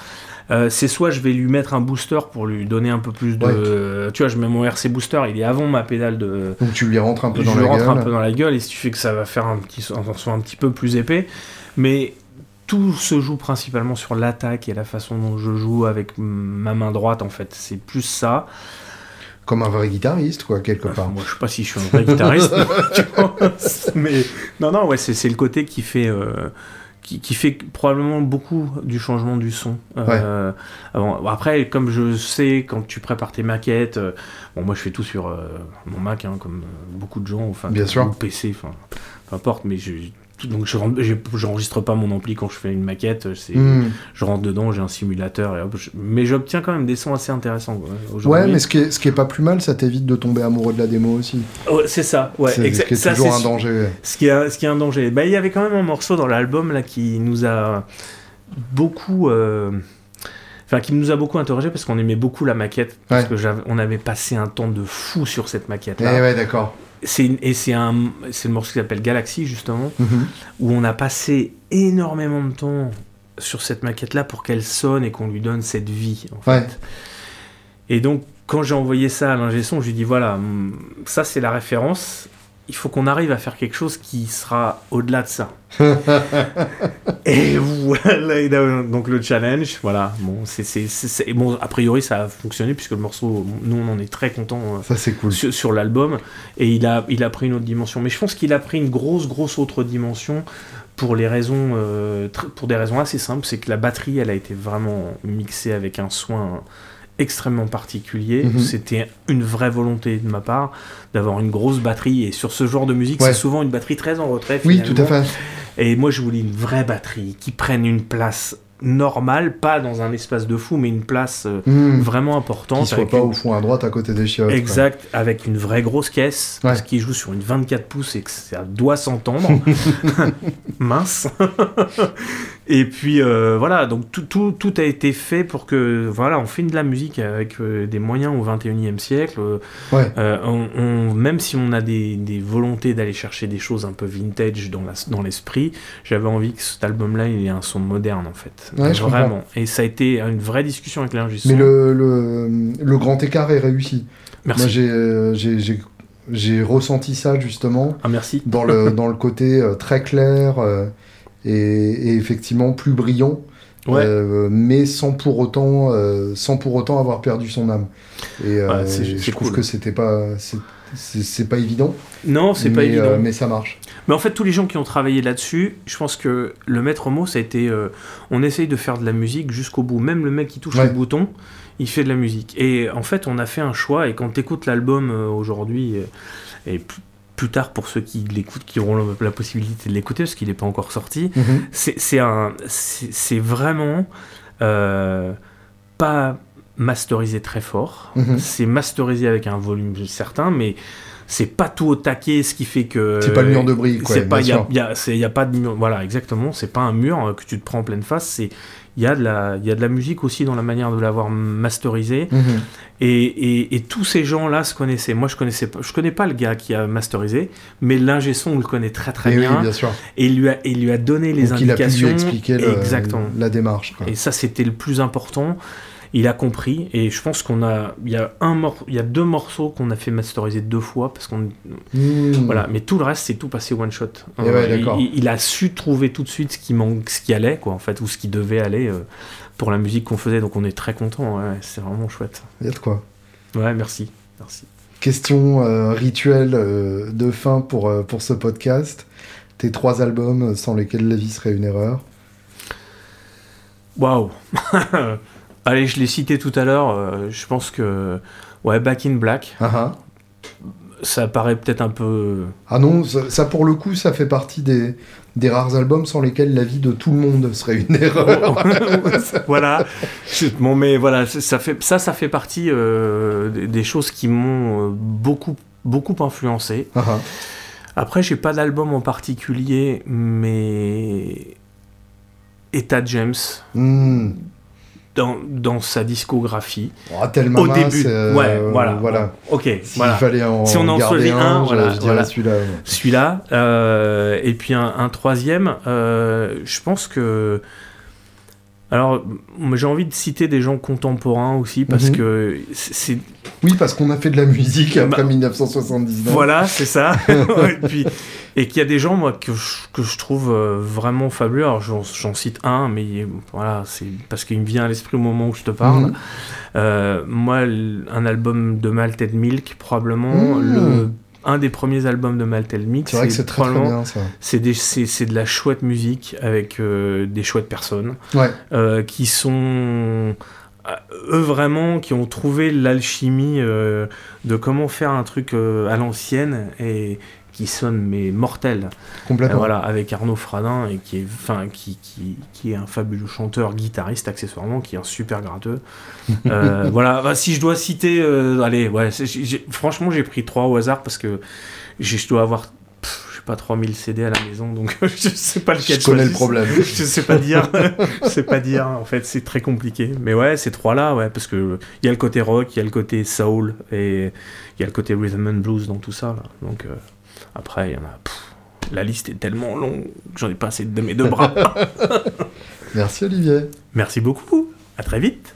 Euh, c'est soit je vais lui mettre un booster pour lui donner un peu plus de. Tu vois, je mets mon RC booster, il est avant ma pédale de. Donc tu lui rentres un peu dans la gueule. rentre un peu dans la gueule et si tu fais que ça va faire un petit son un petit peu plus épais. Mais tout se joue principalement sur l'attaque et la façon dont je joue avec ma main droite en fait. C'est plus ça comme un vrai guitariste, quoi, quelque part. Moi, je sais pas si je suis un vrai guitariste, mais non, non, ouais, c'est le côté qui fait. Euh, qui, qui, fait probablement beaucoup du changement du son. Euh, après, comme je sais, quand tu prépares tes maquettes, euh, bon, moi je fais tout sur mon Mac, hein, comme beaucoup de gens, enfin, Bien sûr. PC, enfin, peu importe, mais je, donc je j'enregistre pas mon ampli quand je fais une maquette c'est hmm. je rentre dedans j'ai un simulateur et mais j'obtiens quand même des sons assez intéressants ouais mais ce qui est ce qui est pas plus mal ça t'évite de tomber amoureux de la démo aussi c'est ça ouais c'est ce qui est toujours un danger ce qui est ce qui est un danger bah il y avait quand même un morceau dans l'album là qui nous a beaucoup euh, Enfin, qui nous a beaucoup interrogé parce qu'on aimait beaucoup la maquette. Parce que on avait passé un temps de fou sur cette maquette-là. Eh ouais, d'accord et c'est un c'est le morceau qui s'appelle Galaxy justement où on a passé énormément de temps sur cette maquette là pour qu'elle sonne et qu'on lui donne cette vie en fait. Et donc quand j'ai envoyé ça à l'ingé son, je lui dis voilà, ça c'est la référence il faut qu'on arrive à faire quelque chose qui sera au-delà de ça. et voilà, donc le challenge, voilà. Bon, c'est, bon, a priori ça a fonctionné puisque le morceau, nous on en est très content. Euh, ça c'est cool. Sur, l'album et il a, il a pris une autre dimension. Mais je pense qu'il a pris une grosse, grosse autre dimension pour les raisons, euh, pour des raisons assez simples, c'est que la batterie, elle a été vraiment mixée avec un soin extrêmement particulier. Mhm. C'était une vraie volonté de ma part d'avoir une grosse batterie. Et sur ce genre de musique, c'est souvent une batterie très en retrait. Oui, tout à fait. Et moi, je voulais une vraie batterie qui prenne une place normal, pas dans un espace de fou, mais une place euh, hmm. vraiment importante. Qui soit pas au fond à droite à côté des chiottes. Exact, avec une vraie grosse caisse, parce qu'il joue sur une 24 pouces et que ça doit s'entendre. Mince. et puis euh, voilà, donc tout, tout, tout, a été fait pour que, voilà, on fait de la musique avec euh, des moyens au 21e siècle. on, même si on a des, des volontés d'aller chercher des choses un peu vintage dans l'esprit, dans j'avais envie que cet album-là, il ait un son moderne en fait vraiment. Et ça a été une vraie discussion avec l'ingé Mais le, le, le, grand écart est réussi. Merci. Moi, euh, j'ai ressenti ça justement. Ah, merci. Dans le, dans le côté euh, très clair euh, et, effectivement plus brillant. mais sans pour autant sans pour autant avoir perdu son âme et je trouve que c'était pas c'est pas évident non c'est pas évident mais ça marche mais en fait, tous les gens qui ont travaillé là-dessus, je pense que le maître mot, ça a été euh, on essaye de faire de la musique jusqu'au bout. Même le mec qui touche le bouton, il fait de la musique. Et en fait, on a fait un choix. Et quand tu écoutes l'album euh, aujourd'hui, euh, et plus, tard pour ceux qui l'écoutent, qui auront la possibilité de l'écouter, parce qu'il n'est pas encore sorti, mhm. c'est vraiment pas masterisé très fort. Mhm. C'est masterisé avec un volume certain, mais c'est pas tout au taquet, ce qui fait que. C'est pas le mur de briques, quoi. C'est pas, il y a, y a, pas de mur. Voilà, exactement. C'est pas un mur euh, que tu te prends en pleine face. C'est il y, a de la, il y a de la musique aussi dans la manière de l'avoir masterisé. Mhm. Et, et, tous ces gens-là se connaissaient. Moi, je connaissais pas, je connais pas le gars qui a masterisé, mais l'ingé son, on le connaît très très et bien. Oui, bien sûr. Et il lui a, il lui a donné les indications. Il a pu lui expliquer Exactement. la démarche. Et ça, c'était le plus important il a compris et je pense qu'on a il y a un il y a deux morceaux qu'on a fait masteriser deux fois parce qu'on hmm. voilà. Mais tout le reste c'est tout passé one shot. Eh euh, il, a su trouver tout de suite ce qui manque ce qui allait quoi en fait ou ce qui devait aller euh, pour la musique qu'on faisait. Donc on est très content c'est vraiment chouette. Il y a de quoi. Ouais merci. Merci. Question euh, rituelle de fin pour pour ce podcast. Tes trois albums sans lesquels la vie serait une erreur. Waouh Allez, je l'ai cité tout à l'heure. Euh, je pense que. Ouais, Back in Black. Ah, ah. Ça paraît peut-être un peu. Ah non, ça, pour le coup, ça fait partie des, des rares albums sans lesquels la vie de tout le monde serait une erreur. voilà. Bon, mais voilà, ça, fait, ça, ça fait partie euh, des choses qui m'ont euh, beaucoup, beaucoup influencé. Ah, ah. Après, j'ai pas d'album en particulier, mais. Etta James. Hmm dans, dans sa discographie. Oh, tellement au début. ouais, voilà. voilà. Ok, voilà. Fallait en si on en choisit un, voilà, voilà. celui-là. Celui-là. Euh, et puis un, un troisième, euh, je pense que alors, j'ai envie de citer des gens contemporains aussi parce mhm. que c'est. Oui, parce qu'on a fait de la musique après 1979. Voilà, c'est ça. et puis, et qu'il y a des gens, moi, que je, que je trouve euh, vraiment fabuleux. Alors, j'en cite un, mais voilà, c'est parce qu'il me vient à l'esprit au moment où je te parle. Mhm. Euh, moi, un album de Malted Milk, probablement mhm. le un des premiers albums de Maltel Mix. C'est vrai que c'est très, très, bien ça. C'est de la chouette musique avec euh, des chouettes personnes ouais. euh, qui sont euh, eux vraiment qui ont trouvé l'alchimie de comment faire un truc à l'ancienne et qui sonne mais mortel. Complètement. voilà, avec Arnaud Fradin et qui est, enfin, qui, qui, qui, est un fabuleux chanteur, guitariste accessoirement, qui est un super gratteux. Euh, voilà, bah, si je dois citer, euh, allez, ouais, franchement j'ai pris trois au hasard parce que je dois avoir je sais pas 3000 CD à la maison donc je sais pas lequel je connais le problème je sais pas dire je sais pas dire en fait c'est très compliqué mais ouais ces trois là ouais parce que il y a le côté rock il y a le côté soul et il y a le côté rhythm and blues dans tout ça là donc euh, après, il y en a. la liste est tellement longue que j'en ai pas assez de mes deux bras. Merci Olivier. Merci beaucoup. À très vite.